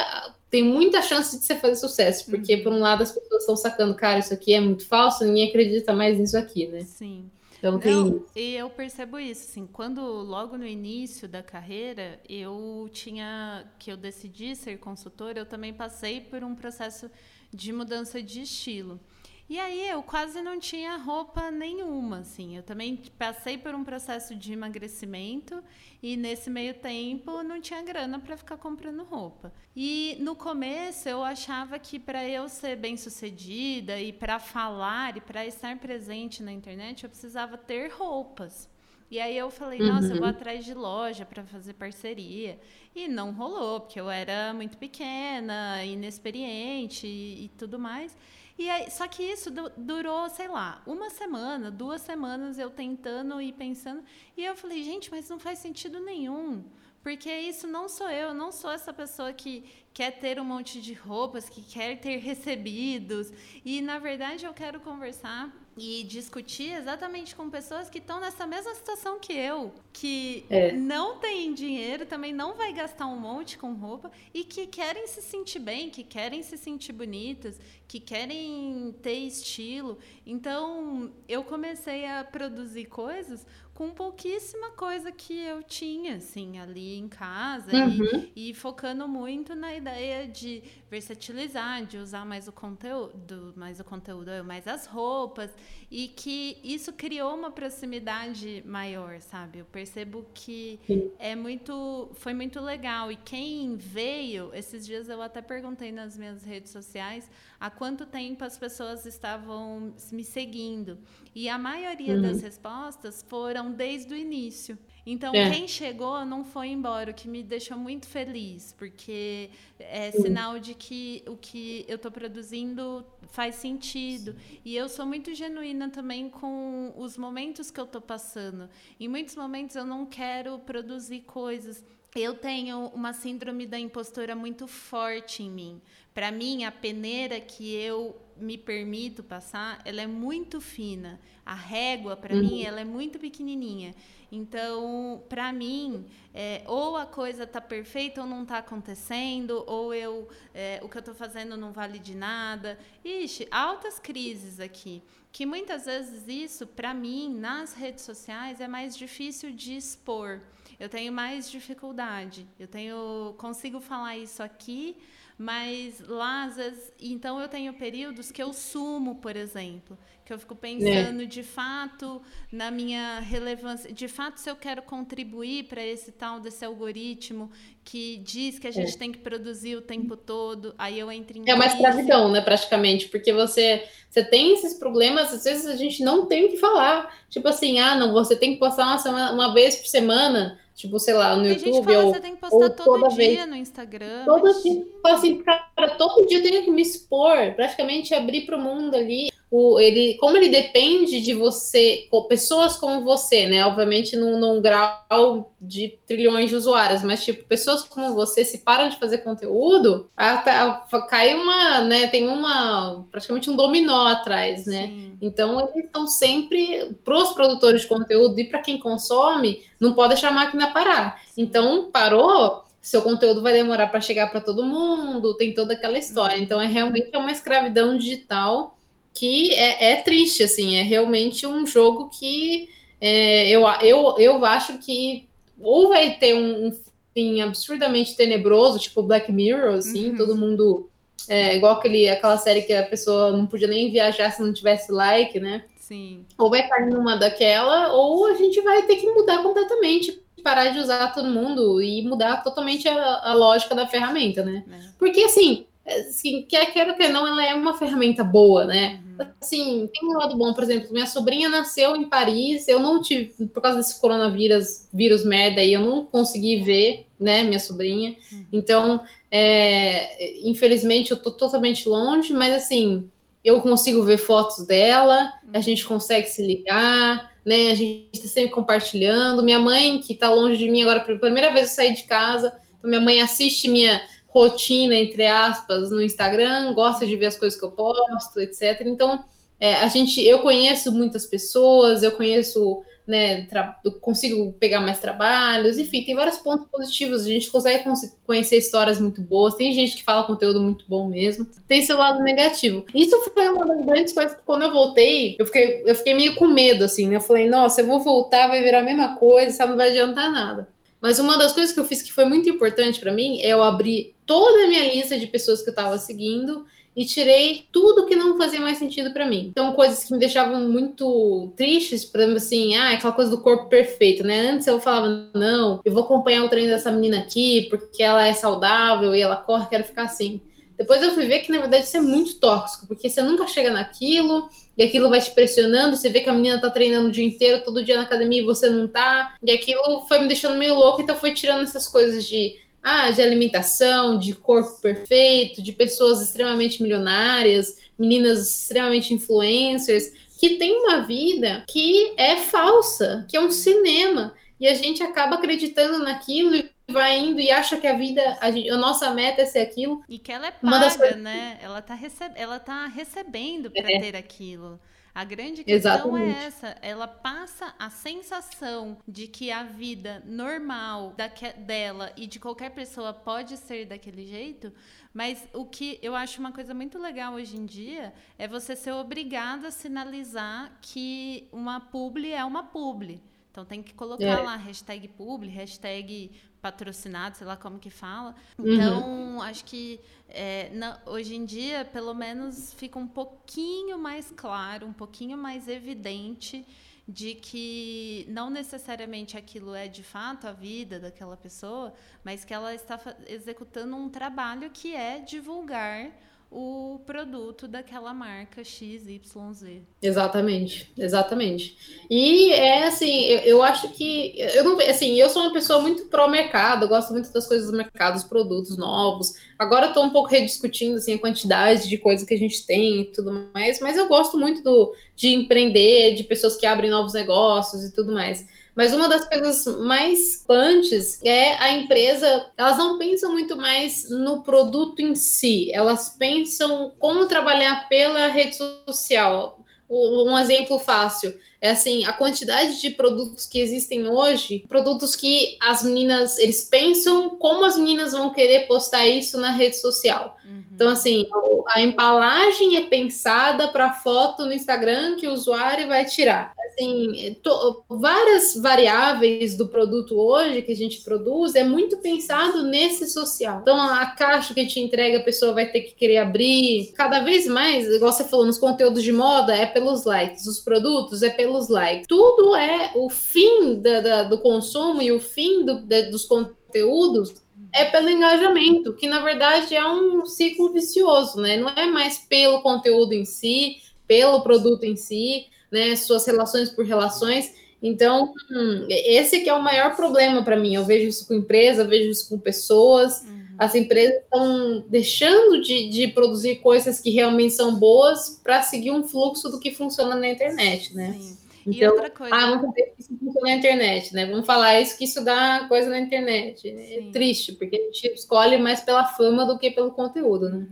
tem muita chance de você fazer sucesso, porque uhum. por um lado as pessoas estão sacando, cara, isso aqui é muito falso, ninguém acredita mais nisso aqui, né? Sim. Então tem Não, E eu percebo isso, assim, quando logo no início da carreira eu tinha que eu decidi ser consultora, eu também passei por um processo de mudança de estilo. E aí eu quase não tinha roupa nenhuma, assim. Eu também passei por um processo de emagrecimento e nesse meio tempo não tinha grana para ficar comprando roupa. E no começo eu achava que para eu ser bem-sucedida e para falar e para estar presente na internet eu precisava ter roupas. E aí eu falei, nossa, uhum. eu vou uhum. atrás de loja para fazer parceria. E não rolou, porque eu era muito pequena, inexperiente e, e tudo mais. E aí, só que isso durou, sei lá, uma semana, duas semanas eu tentando e pensando. E eu falei, gente, mas não faz sentido nenhum. Porque isso não sou eu, não sou essa pessoa que quer ter um monte de roupas, que quer ter recebidos. E, na verdade, eu quero conversar e discutir exatamente com pessoas que estão nessa mesma situação que eu, que é. não tem dinheiro, também não vai gastar um monte com roupa e que querem se sentir bem, que querem se sentir bonitas, que querem ter estilo. Então, eu comecei a produzir coisas com pouquíssima coisa que eu tinha, assim, ali em casa uhum. e, e, focando muito na ideia de versatilizar, de usar mais o conteúdo, mais o conteúdo, mais as roupas e que isso criou uma proximidade maior, sabe? Eu percebo que Sim. é muito, foi muito legal e quem veio, esses dias eu até perguntei nas minhas redes sociais há quanto tempo as pessoas estavam me seguindo e a maioria uhum. das respostas foram desde o início. Então, é. quem chegou não foi embora, o que me deixou muito feliz, porque é sinal de que o que eu estou produzindo faz sentido. E eu sou muito genuína também com os momentos que eu estou passando. Em muitos momentos eu não quero produzir coisas eu tenho uma síndrome da impostora muito forte em mim. Para mim, a peneira que eu me permito passar, ela é muito fina. A régua, para uhum. mim, ela é muito pequenininha. Então, para mim, é, ou a coisa está perfeita ou não está acontecendo, ou eu é, o que eu estou fazendo não vale de nada. Ixi, altas crises aqui. Que muitas vezes isso, para mim, nas redes sociais, é mais difícil de expor. Eu tenho mais dificuldade. Eu tenho, consigo falar isso aqui, mas lá, às vezes, então eu tenho períodos que eu sumo, por exemplo, que eu fico pensando é. de fato na minha relevância, de fato se eu quero contribuir para esse tal desse algoritmo que diz que a gente é. tem que produzir o tempo todo, aí eu entro em É uma escravidão, né, praticamente, porque você você tem esses problemas, às vezes a gente não tem o que falar. Tipo assim, ah, não, você tem que postar uma, semana, uma vez por semana Tipo, sei lá, no tem YouTube. Gente fala, ou, você tem que postar todo dia vez, no Instagram. Todo dia. Assim, cara, todo dia eu tenho que me expor, praticamente abrir para o mundo ali o, ele, como ele depende de você, pessoas como você, né? Obviamente num, num, grau de trilhões de usuários, mas tipo, pessoas como você, se param de fazer conteúdo, a, a, cai uma, né? Tem uma praticamente um dominó atrás, né? Sim. Então eles estão sempre para os produtores de conteúdo e para quem consome, não pode deixar a máquina parar. Então parou, seu conteúdo vai demorar para chegar para todo mundo, tem toda aquela história. Uhum. Então é realmente uma escravidão digital que é, é, triste, assim, é realmente um jogo que é, eu, eu, eu acho que ou vai ter um, um, fim absurdamente tenebroso, tipo Black Mirror, assim, uhum. todo mundo. É, igual aquele, aquela série que a pessoa não podia nem viajar se não tivesse like, né? Sim. Ou vai cair numa daquela, ou a gente vai ter que mudar completamente, parar de usar todo mundo e mudar totalmente a, a lógica da ferramenta, né? É. Porque assim, assim, quer queira que não, ela é uma ferramenta boa, né? Uhum. Assim, tem um lado bom, por exemplo, minha sobrinha nasceu em Paris, eu não tive, por causa desse coronavírus, vírus merda aí, eu não consegui ver, né, minha sobrinha. Uhum. Então, é, infelizmente, eu tô totalmente longe, mas assim, eu consigo ver fotos dela, a gente consegue se ligar, né? A gente está sempre compartilhando. Minha mãe, que está longe de mim agora, pela primeira vez eu saí de casa, então minha mãe assiste minha rotina, entre aspas, no Instagram, gosta de ver as coisas que eu posto, etc. Então, é, a gente, eu conheço muitas pessoas, eu conheço, né, eu consigo pegar mais trabalhos, enfim, tem vários pontos positivos. A gente consegue conhecer histórias muito boas, tem gente que fala conteúdo muito bom mesmo, tem seu lado negativo. Isso foi uma das grandes coisas quando eu voltei, eu fiquei, eu fiquei meio com medo, assim, né? Eu falei, nossa, eu vou voltar, vai virar a mesma coisa, sabe, não vai adiantar nada. Mas uma das coisas que eu fiz que foi muito importante para mim é eu abrir toda a minha lista de pessoas que eu estava seguindo e tirei tudo que não fazia mais sentido para mim. Então, coisas que me deixavam muito tristes, por exemplo, assim, ah, aquela coisa do corpo perfeito, né? Antes eu falava, não, eu vou acompanhar o treino dessa menina aqui, porque ela é saudável e ela corre, quero ficar assim. Depois eu fui ver que, na verdade, isso é muito tóxico, porque você nunca chega naquilo, e aquilo vai te pressionando, você vê que a menina tá treinando o dia inteiro, todo dia na academia e você não tá, e aquilo foi me deixando meio louco, então foi tirando essas coisas de, ah, de alimentação, de corpo perfeito, de pessoas extremamente milionárias, meninas extremamente influencers, que tem uma vida que é falsa, que é um cinema, e a gente acaba acreditando naquilo e vai indo e acha que a vida, a, gente, a nossa meta é ser aquilo. E que ela é paga, né? Ela tá, receb... ela tá recebendo para é. ter aquilo. A grande questão é Exatamente. é essa, ela passa a sensação de que a vida normal daque, dela e de qualquer pessoa pode ser daquele jeito, mas o que eu acho uma coisa muito legal hoje em dia é você ser obrigada a sinalizar que uma publi é uma publi. Então tem que colocar é. lá hashtag publi, hashtag patrocinado, sei lá como que fala. Uhum. Então, uhum. acho que é, na, hoje em dia, pelo menos, fica um pouquinho mais claro, um pouquinho mais evidente de que não necessariamente aquilo é de fato a vida daquela pessoa, mas que ela está executando um trabalho que é divulgar o produto daquela marca XYZ. Exatamente, exatamente. E é assim, eu, eu, acho que eu não assim, eu sou uma pessoa muito pró mercado, gosto muito das coisas do mercado, dos produtos novos. Agora estou um pouco rediscutindo assim a quantidade de coisas que a gente tem e tudo mais, mas eu gosto muito do, de empreender, de pessoas que abrem novos negócios e tudo mais. Mas uma das coisas mais antes é a empresa, elas não pensam muito mais no produto em si, elas pensam como trabalhar pela rede social. Um exemplo fácil é assim, a quantidade de produtos que existem hoje, produtos que as meninas, eles pensam como as meninas vão querer postar isso na rede social. Uhum. Então, assim, a embalagem é pensada para foto no Instagram que o usuário vai tirar. Assim, to, várias variáveis do produto hoje que a gente produz é muito pensado nesse social. Então, a caixa que a gente entrega, a pessoa vai ter que querer abrir. Cada vez mais, igual você falou, nos conteúdos de moda, é pelos likes. Os produtos é pelo pelos likes. Tudo é o fim da, da, do consumo e o fim do, da, dos conteúdos é pelo engajamento, que na verdade é um ciclo vicioso, né? Não é mais pelo conteúdo em si, pelo produto em si, né? Suas relações por relações. Então, hum, esse que é o maior problema para mim. Eu vejo isso com empresa, vejo isso com pessoas. Uhum. As empresas estão deixando de, de, produzir coisas que realmente são boas para seguir um fluxo do que funciona na internet, né? Sim. Então, e outra coisa. Ah, vamos ver isso funciona na internet, né? Vamos falar isso que isso dá coisa na internet. É Sim. É triste, porque a gente escolhe mais pela fama do que pelo conteúdo, né?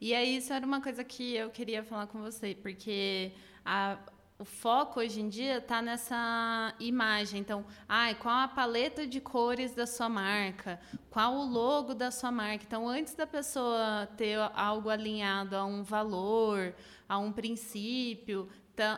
E aí, isso era uma coisa que eu queria falar com você, porque a, o foco hoje em dia está nessa imagem. Então, ai, qual a paleta de cores da sua marca? Qual o logo da sua marca? Então, antes da pessoa ter algo alinhado a um valor, a um princípio,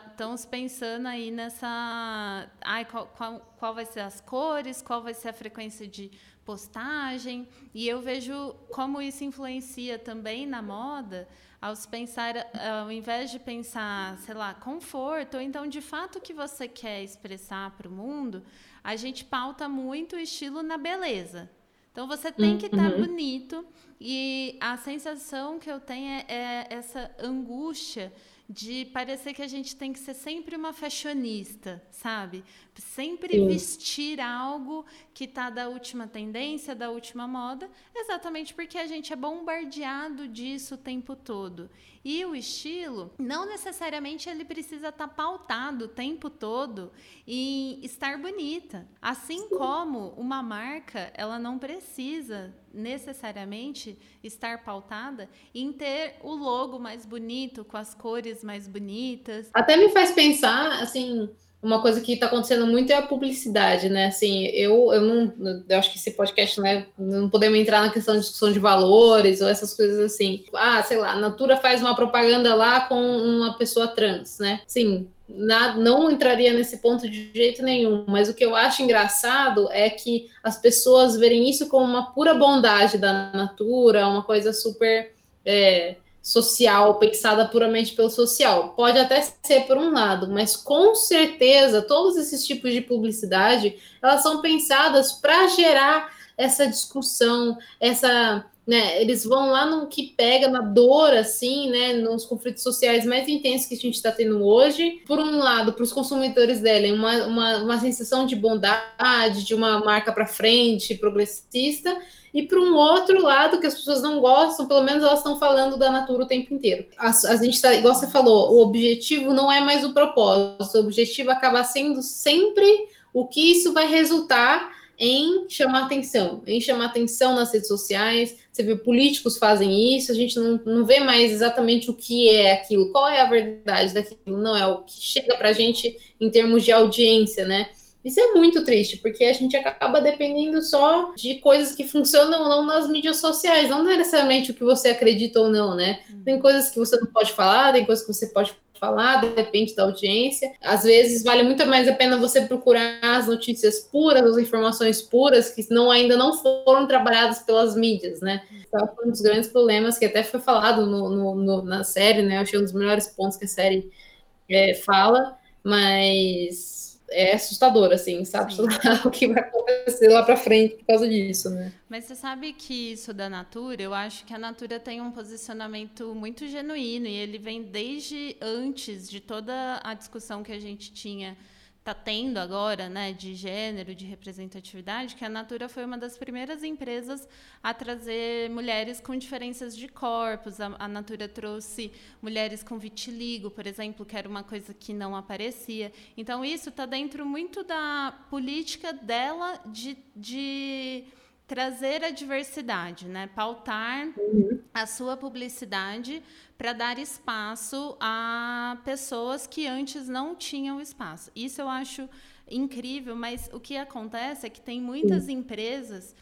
estamos pensando aí nessa. Ai, qual, qual, qual vai ser as cores, qual vai ser a frequência de postagem. E eu vejo como isso influencia também na moda, ao pensar, ao invés de pensar, sei lá, conforto, ou então de fato o que você quer expressar para o mundo, a gente pauta muito o estilo na beleza. Então você tem que estar tá uhum. bonito e a sensação que eu tenho é, é essa angústia de parecer que a gente tem que ser sempre uma fashionista, sabe? Sempre Sim. vestir algo que está da última tendência, da última moda, exatamente porque a gente é bombardeado disso o tempo todo. E o estilo, não necessariamente ele precisa estar tá pautado o tempo todo em estar bonita. Assim Sim. como uma marca, ela não precisa necessariamente estar pautada em ter o logo mais bonito, com as cores mais bonitas. Até me faz pensar, assim, uma coisa que está acontecendo muito é a publicidade, né? Assim, eu, eu não, eu acho que esse podcast, né, não podemos entrar na questão de discussão de valores ou essas coisas assim. Ah, sei lá, a Natura faz uma propaganda lá com uma pessoa trans, né? Sim, nada, não entraria nesse ponto de jeito nenhum, mas o que eu acho engraçado é que as pessoas verem isso como uma pura bondade da Natura, uma coisa super. É, social, pensada puramente pelo social. Pode até ser por um lado, mas com certeza todos esses tipos de publicidade, elas são pensadas para gerar essa discussão, essa, né, eles vão lá no que pega na dor, assim, né, nos conflitos sociais mais intensos que a gente está tendo hoje. Por um lado, para os consumidores dela, uma, uma, uma sensação de bondade, de uma marca para frente, progressista, e para um outro lado que as pessoas não gostam, pelo menos elas estão falando da Natura o tempo inteiro. A, a gente está, igual você falou, o objetivo não é mais o propósito, o objetivo acaba sendo sempre o que isso vai resultar em chamar atenção, em chamar atenção nas redes sociais. Você vê políticos fazem isso, a gente não, não vê mais exatamente o que é aquilo, qual é a verdade daquilo, não é o que chega para a gente em termos de audiência, né? Isso é muito triste, porque a gente acaba dependendo só de coisas que funcionam ou não nas mídias sociais, não necessariamente o que você acredita ou não, né? Tem coisas que você não pode falar, tem coisas que você pode falar, depende da audiência. Às vezes vale muito mais a pena você procurar as notícias puras, as informações puras, que não, ainda não foram trabalhadas pelas mídias, né? Então, foi um dos grandes problemas que até foi falado no, no, no, na série, né? Eu achei um dos melhores pontos que a série é, fala, mas é assustador, assim, sabe? o que vai acontecer lá para frente por causa disso, né? Mas você sabe que isso da Natura, eu acho que a Natura tem um posicionamento muito genuíno e ele vem desde antes de toda a discussão que a gente tinha está tendo agora, né, de gênero, de representatividade, que a Natura foi uma das primeiras empresas a trazer mulheres com diferenças de corpos. A, a Natura trouxe mulheres com vitiligo, por exemplo, que era uma coisa que não aparecia. Então, isso está dentro muito da política dela de, de trazer a diversidade, né? pautar uhum. a sua publicidade para dar espaço a pessoas que antes não tinham espaço. Isso eu acho incrível, mas o que acontece é que tem muitas uhum. empresas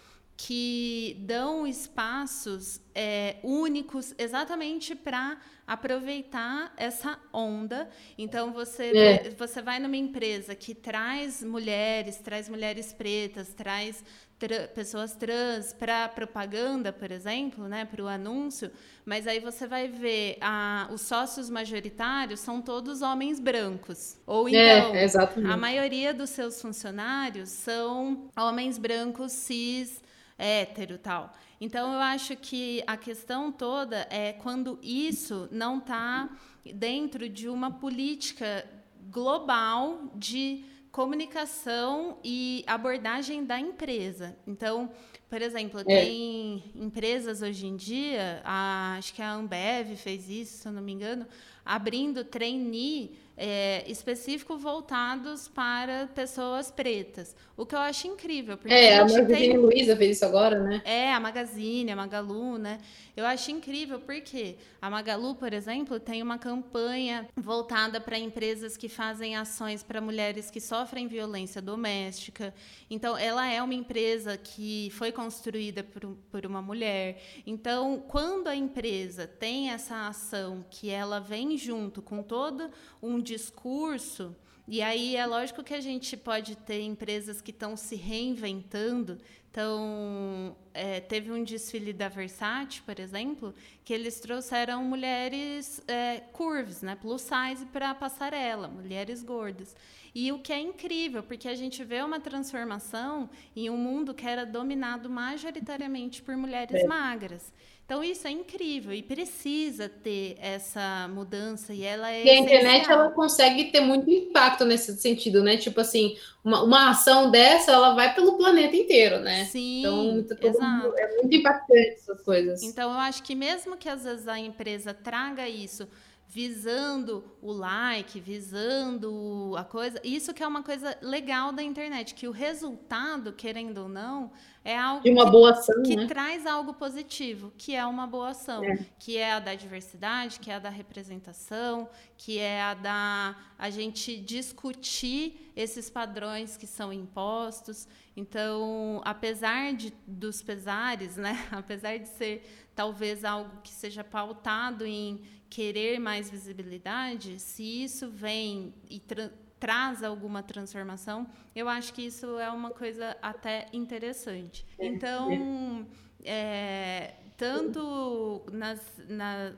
que dão espaços é, únicos exatamente para aproveitar essa onda. Então você é. você vai numa empresa que traz mulheres, traz mulheres pretas, traz tra pessoas trans para propaganda, por exemplo, né, para o anúncio, mas aí você vai ver a, os sócios majoritários são todos homens brancos. Ou é, então, é, a maioria dos seus funcionários são homens brancos cis hétero tal. Então eu acho que a questão toda é quando isso não está dentro de uma política global de comunicação e abordagem da empresa. Então, por exemplo, é. tem empresas hoje em dia, a, acho que a Ambev fez isso, se eu não me engano, abrindo trainee é, específico voltados para pessoas pretas. O que eu acho incrível. Porque é, a, a Magazine tem... Luiza fez isso agora, né? É, a Magazine, a Magalu, né? Eu acho incrível porque a Magalu, por exemplo, tem uma campanha voltada para empresas que fazem ações para mulheres que sofrem violência doméstica. Então, ela é uma empresa que foi construída por, por uma mulher. Então, quando a empresa tem essa ação que ela vem junto com todo um discurso, e aí é lógico que a gente pode ter empresas que estão se reinventando. Então, é, teve um desfile da Versace, por exemplo, que eles trouxeram mulheres é, curves, né, plus size para a passarela, mulheres gordas. E o que é incrível, porque a gente vê uma transformação em um mundo que era dominado majoritariamente por mulheres é. magras. Então isso é incrível e precisa ter essa mudança e ela é. E a internet ela consegue ter muito impacto nesse sentido, né? Tipo assim, uma, uma ação dessa ela vai pelo planeta inteiro, né? Sim. Então exato. é muito impactante essas coisas. Então eu acho que mesmo que às vezes a empresa traga isso visando o like, visando a coisa. Isso que é uma coisa legal da internet, que o resultado, querendo ou não, é algo uma que, boa ação, que né? traz algo positivo, que é uma boa ação, é. que é a da diversidade, que é a da representação, que é a da a gente discutir esses padrões que são impostos. Então, apesar de, dos pesares, né? apesar de ser talvez algo que seja pautado em querer mais visibilidade, se isso vem e tra traz alguma transformação, eu acho que isso é uma coisa até interessante. É, então, é, tanto nas, na,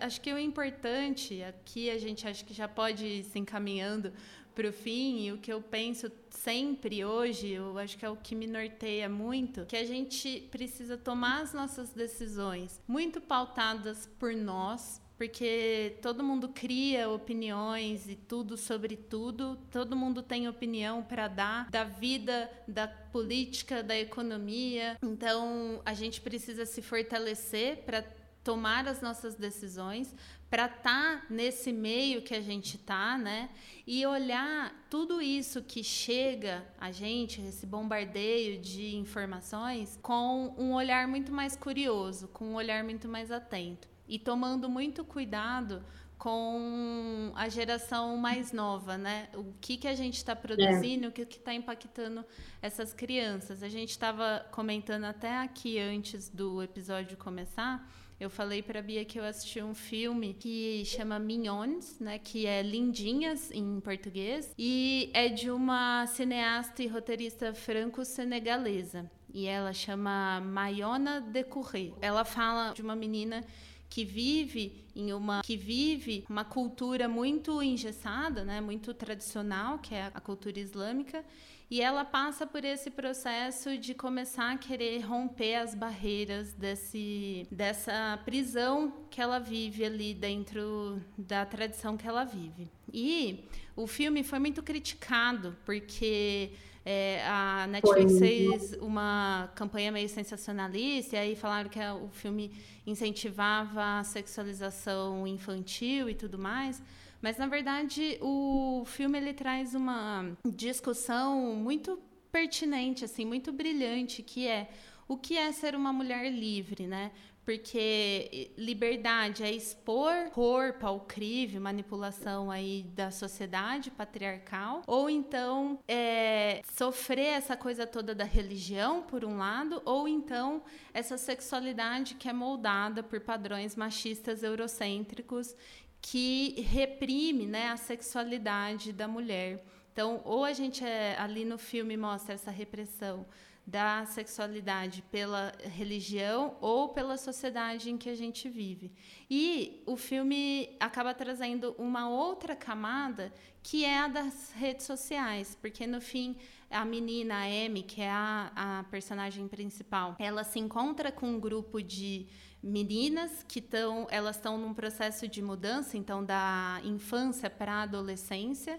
acho que o importante aqui a gente acho que já pode ir se encaminhando para o fim e o que eu penso sempre hoje, eu acho que é o que me norteia muito, que a gente precisa tomar as nossas decisões muito pautadas por nós, porque todo mundo cria opiniões e tudo sobre tudo, todo mundo tem opinião para dar da vida, da política, da economia. Então, a gente precisa se fortalecer para tomar as nossas decisões, para estar tá nesse meio que a gente está, né? E olhar tudo isso que chega a gente, esse bombardeio de informações, com um olhar muito mais curioso, com um olhar muito mais atento e tomando muito cuidado com a geração mais nova, né? O que, que a gente está produzindo, é. o que está impactando essas crianças. A gente estava comentando até aqui antes do episódio começar. Eu falei para Bia que eu assisti um filme que chama Mignons, né, que é Lindinhas em português, e é de uma cineasta e roteirista franco-senegalesa. E ela chama Mayona Decouré. Ela fala de uma menina que vive em uma que vive uma cultura muito engessada, né, muito tradicional, que é a cultura islâmica, e ela passa por esse processo de começar a querer romper as barreiras desse, dessa prisão que ela vive ali dentro da tradição que ela vive. E o filme foi muito criticado, porque é, a Netflix fez uma campanha meio sensacionalista, e aí falaram que o filme incentivava a sexualização infantil e tudo mais. Mas na verdade o filme ele traz uma discussão muito pertinente, assim, muito brilhante, que é o que é ser uma mulher livre, né? Porque liberdade é expor corpo ao crivo, manipulação aí da sociedade patriarcal, ou então é, sofrer essa coisa toda da religião, por um lado, ou então essa sexualidade que é moldada por padrões machistas eurocêntricos que reprime né, a sexualidade da mulher. Então, ou a gente é, ali no filme mostra essa repressão da sexualidade pela religião ou pela sociedade em que a gente vive. E o filme acaba trazendo uma outra camada que é a das redes sociais, porque no fim a menina a Amy, que é a, a personagem principal, ela se encontra com um grupo de meninas que estão, elas estão num processo de mudança, então da infância para a adolescência,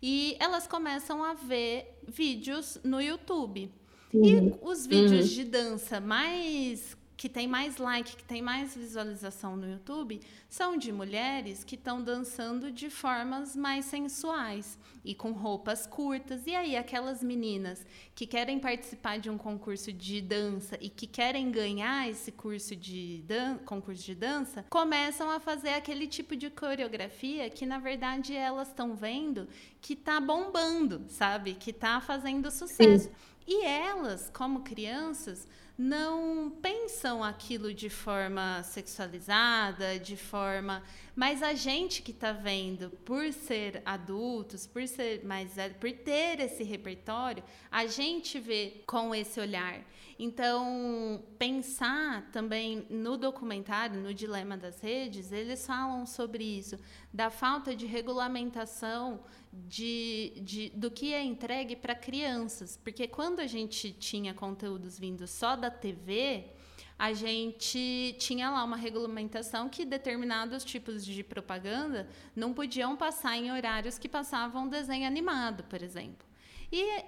e elas começam a ver vídeos no YouTube. Uhum. E os vídeos uhum. de dança mais que tem mais like, que tem mais visualização no YouTube, são de mulheres que estão dançando de formas mais sensuais e com roupas curtas. E aí, aquelas meninas que querem participar de um concurso de dança e que querem ganhar esse curso de dan concurso de dança, começam a fazer aquele tipo de coreografia que, na verdade, elas estão vendo que tá bombando, sabe? Que tá fazendo sucesso. Sim. E elas, como crianças, não pensam aquilo de forma sexualizada, de forma. Mas a gente que está vendo, por ser adultos, por ser mais por ter esse repertório, a gente vê com esse olhar. Então, pensar também no documentário, no Dilema das Redes, eles falam sobre isso, da falta de regulamentação de, de, do que é entregue para crianças. Porque quando a gente tinha conteúdos vindos só da TV, a gente tinha lá uma regulamentação que determinados tipos de propaganda não podiam passar em horários que passavam desenho animado, por exemplo.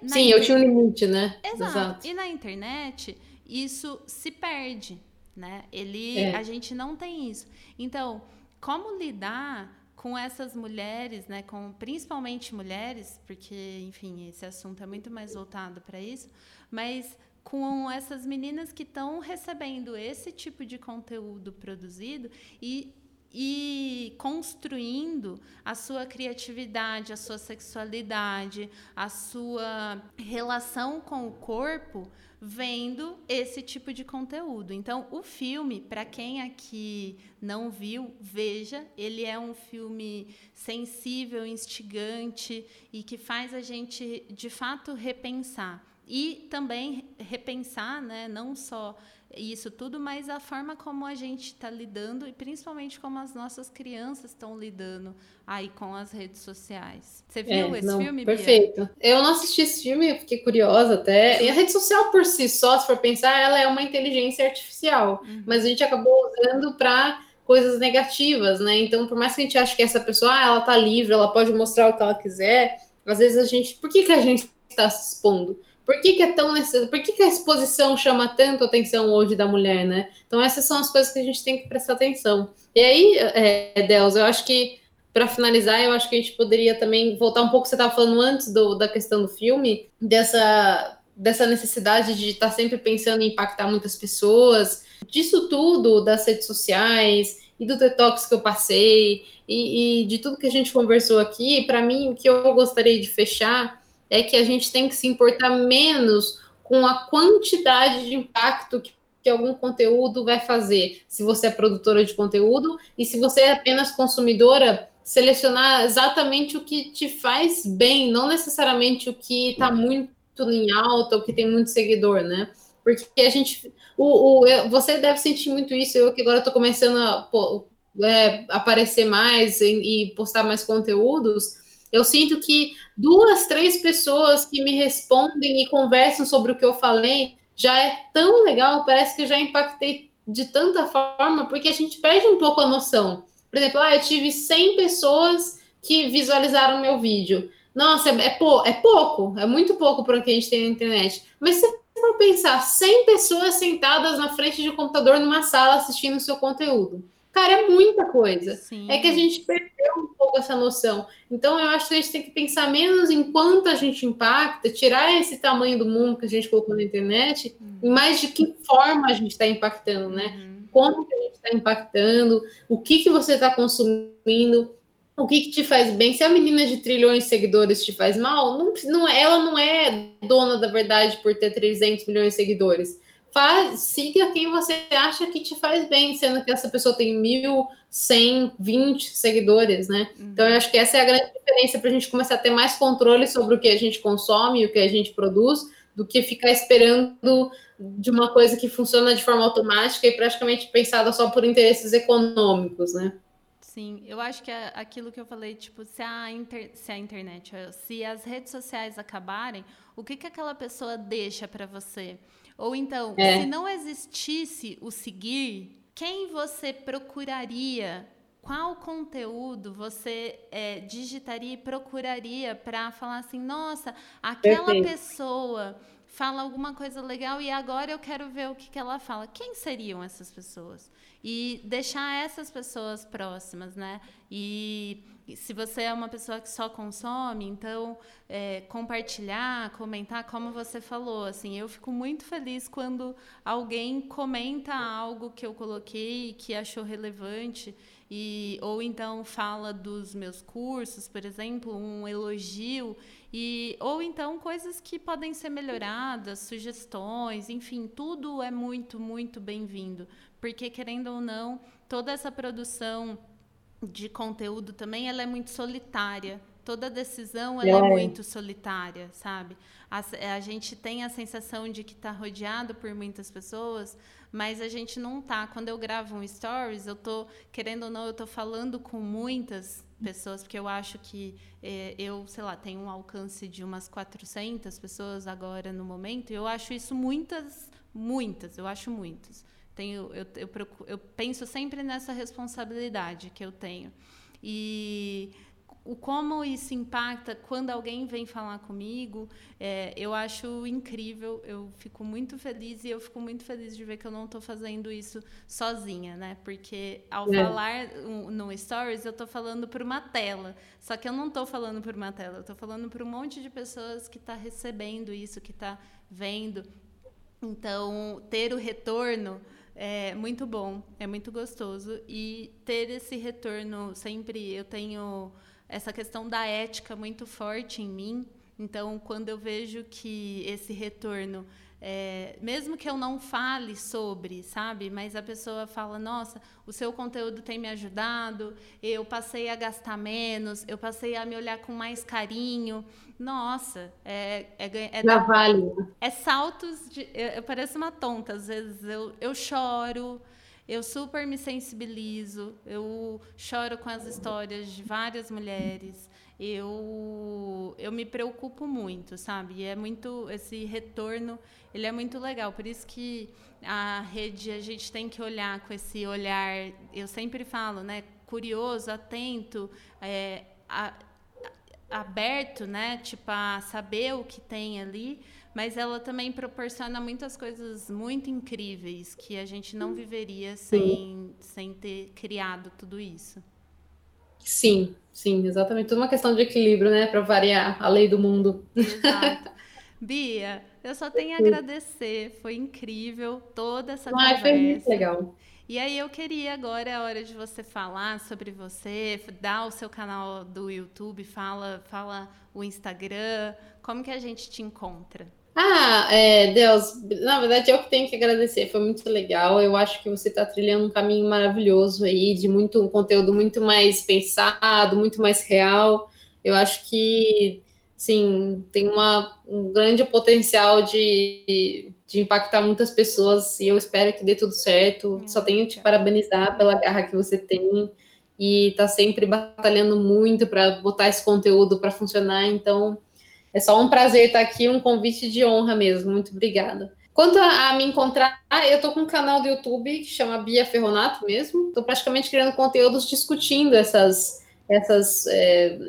Sim, inter... eu tinha um limite, né? Exato. Exato. E na internet, isso se perde, né? Ele, é. A gente não tem isso. Então, como lidar com essas mulheres, né, com principalmente mulheres, porque, enfim, esse assunto é muito mais voltado para isso, mas com essas meninas que estão recebendo esse tipo de conteúdo produzido e e construindo a sua criatividade, a sua sexualidade, a sua relação com o corpo, vendo esse tipo de conteúdo. Então, o filme, para quem aqui não viu, veja, ele é um filme sensível, instigante e que faz a gente de fato repensar e também repensar, né, não só isso tudo, mas a forma como a gente está lidando e principalmente como as nossas crianças estão lidando aí com as redes sociais. Você viu é, esse não, filme? Perfeito. Bia? Eu não assisti esse filme, fiquei curiosa até. E a rede social por si só, se for pensar, ela é uma inteligência artificial, uhum. mas a gente acabou usando para coisas negativas, né? Então, por mais que a gente ache que essa pessoa, ah, ela tá livre, ela pode mostrar o que ela quiser, às vezes a gente, por que que a gente está se expondo? Por que, que é tão necessário? Por que, que a exposição chama tanto atenção hoje da mulher, né? Então, essas são as coisas que a gente tem que prestar atenção. E aí, é, Deus, eu acho que, para finalizar, eu acho que a gente poderia também voltar um pouco, você estava falando antes do, da questão do filme, dessa, dessa necessidade de estar tá sempre pensando em impactar muitas pessoas, disso tudo, das redes sociais e do detox que eu passei, e, e de tudo que a gente conversou aqui, para mim, o que eu gostaria de fechar é que a gente tem que se importar menos com a quantidade de impacto que, que algum conteúdo vai fazer. Se você é produtora de conteúdo e se você é apenas consumidora, selecionar exatamente o que te faz bem, não necessariamente o que está muito em alta, o que tem muito seguidor, né? Porque a gente, o, o, você deve sentir muito isso. Eu que agora estou começando a, pô, é, aparecer mais e, e postar mais conteúdos, eu sinto que duas, três pessoas que me respondem e conversam sobre o que eu falei já é tão legal, parece que eu já impactei de tanta forma, porque a gente perde um pouco a noção. Por exemplo, ah, eu tive 100 pessoas que visualizaram meu vídeo. Nossa, é, é pouco, é muito pouco para o que a gente tem na internet. Mas se for pensar, 100 pessoas sentadas na frente de um computador numa sala assistindo o seu conteúdo. Cara, é muita coisa. Sim. É que a gente perdeu um pouco essa noção. Então, eu acho que a gente tem que pensar menos em quanto a gente impacta, tirar esse tamanho do mundo que a gente colocou na internet, uhum. e mais de que forma a gente está impactando, né? Uhum. Como que a gente está impactando, o que, que você está consumindo, o que, que, te faz bem. Se a menina de trilhões de seguidores te faz mal, não, não, ela não é dona da verdade por ter 300 milhões de seguidores. Faz, siga quem você acha que te faz bem, sendo que essa pessoa tem 1.120 seguidores, né? Uhum. Então, eu acho que essa é a grande diferença para a gente começar a ter mais controle sobre o que a gente consome e o que a gente produz, do que ficar esperando de uma coisa que funciona de forma automática e praticamente pensada só por interesses econômicos, né? Sim, eu acho que é aquilo que eu falei, tipo, se a, inter, se a internet, se as redes sociais acabarem, o que, que aquela pessoa deixa para você? Ou então, é. se não existisse o seguir, quem você procuraria? Qual conteúdo você é, digitaria e procuraria para falar assim, nossa, aquela Perfeito. pessoa fala alguma coisa legal e agora eu quero ver o que, que ela fala. Quem seriam essas pessoas? E deixar essas pessoas próximas, né? E se você é uma pessoa que só consome, então é, compartilhar, comentar, como você falou, assim, eu fico muito feliz quando alguém comenta algo que eu coloquei que achou relevante e ou então fala dos meus cursos, por exemplo, um elogio e ou então coisas que podem ser melhoradas, sugestões, enfim, tudo é muito muito bem-vindo, porque querendo ou não, toda essa produção de conteúdo também ela é muito solitária. Toda decisão ela é. é muito solitária, sabe? A, a, gente tem a sensação de que está rodeado por muitas pessoas, mas a gente não tá. Quando eu gravo um stories, eu tô querendo ou não, eu tô falando com muitas pessoas, porque eu acho que é, eu, sei lá, tenho um alcance de umas 400 pessoas agora no momento, e eu acho isso muitas, muitas, eu acho muitas. Tenho, eu, eu, eu penso sempre nessa responsabilidade que eu tenho. E o como isso impacta quando alguém vem falar comigo, é, eu acho incrível, eu fico muito feliz e eu fico muito feliz de ver que eu não estou fazendo isso sozinha, né? Porque ao é. falar no Stories, eu estou falando por uma tela, só que eu não estou falando por uma tela, eu estou falando por um monte de pessoas que está recebendo isso, que está vendo. Então, ter o retorno é muito bom, é muito gostoso. E ter esse retorno sempre, eu tenho essa questão da ética muito forte em mim. Então, quando eu vejo que esse retorno é, mesmo que eu não fale sobre, sabe? Mas a pessoa fala: nossa, o seu conteúdo tem me ajudado, eu passei a gastar menos, eu passei a me olhar com mais carinho. Nossa, é. É, é, Já vale. é saltos de. Eu, eu pareço uma tonta, às vezes eu, eu choro. Eu super me sensibilizo, eu choro com as histórias de várias mulheres eu, eu me preocupo muito, sabe? E é muito esse retorno, ele é muito legal. Por isso que a rede a gente tem que olhar com esse olhar. Eu sempre falo, né? Curioso, atento, é, a, aberto, né? Tipo a saber o que tem ali. Mas ela também proporciona muitas coisas muito incríveis que a gente não viveria sem, sem ter criado tudo isso. Sim, sim, exatamente. Tudo uma questão de equilíbrio, né? Para variar a lei do mundo. Exato. Bia, eu só tenho a agradecer. Foi incrível toda essa ah, conversa. Foi muito legal. E aí eu queria agora é a hora de você falar sobre você, dar o seu canal do YouTube, fala, fala o Instagram, como que a gente te encontra? Ah, é, Deus, na verdade eu que tenho que agradecer, foi muito legal. Eu acho que você está trilhando um caminho maravilhoso aí, de muito um conteúdo muito mais pensado, muito mais real. Eu acho que sim, tem uma, um grande potencial de, de impactar muitas pessoas e eu espero que dê tudo certo. Só tenho que te parabenizar pela garra que você tem e tá sempre batalhando muito para botar esse conteúdo para funcionar. Então, é só um prazer estar aqui, um convite de honra mesmo. Muito obrigada. Quanto a, a me encontrar, eu tô com um canal do YouTube que chama Bia Ferronato mesmo. Estou praticamente criando conteúdos discutindo essas essas é,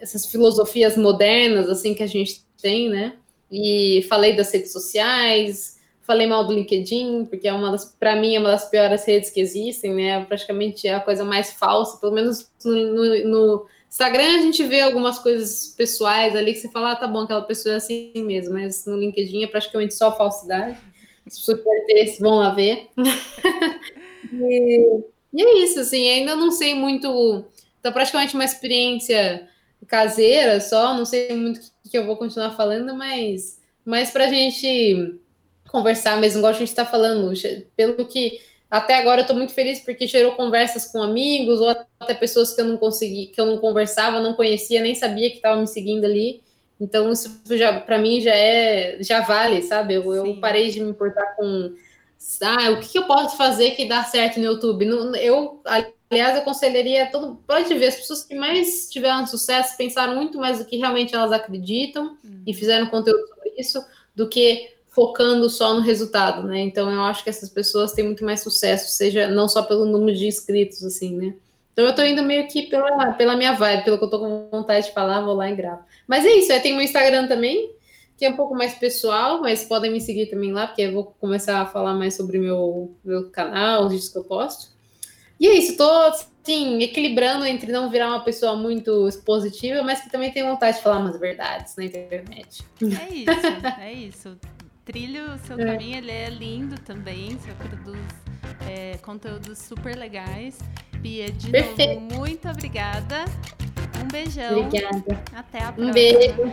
essas filosofias modernas assim que a gente tem, né? E falei das redes sociais, falei mal do LinkedIn, porque é uma das, para mim, é uma das piores redes que existem, né? Praticamente é a coisa mais falsa, pelo menos no, no, no Instagram a gente vê algumas coisas pessoais ali que você fala, ah, tá bom, aquela pessoa é assim mesmo, mas no LinkedIn é praticamente só falsidade. As pessoas que interesse vão lá ver. e, e, é isso, assim, ainda não sei muito. Tá praticamente uma experiência caseira só, não sei muito o que eu vou continuar falando, mas, mas para a gente conversar mesmo, igual a gente está falando, pelo que até agora eu estou muito feliz porque gerou conversas com amigos ou até pessoas que eu não consegui, que eu não conversava, não conhecia, nem sabia que estavam me seguindo ali. Então isso já para mim já é já vale, sabe? Eu, eu, parei de me importar com ah, o que, que eu posso fazer que dá certo no YouTube. Eu aliás aconselharia todo pode ver as pessoas que mais tiveram sucesso pensaram muito mais do que realmente elas acreditam uhum. e fizeram conteúdo sobre isso do que focando só no resultado, né? Então eu acho que essas pessoas têm muito mais sucesso, seja não só pelo número de inscritos, assim, né? Então eu tô indo meio que pela, pela minha vibe, pelo que eu tô com vontade de falar, vou lá e gravo. Mas é isso, eu tenho meu Instagram também, que é um pouco mais pessoal, mas podem me seguir também lá, porque eu vou começar a falar mais sobre meu, meu canal, os vídeos que eu posto. E é isso, tô assim, equilibrando entre não virar uma pessoa muito expositiva, mas que também tem vontade de falar umas verdades na internet. É isso, é isso trilha o seu é. caminho, ele é lindo também, você produz é, conteúdos super legais. Bia, de Perfeito. novo, muito obrigada. Um beijão. Obrigada. Até a próxima. Um beijo.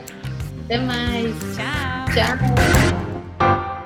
Até mais. Tchau. Tchau.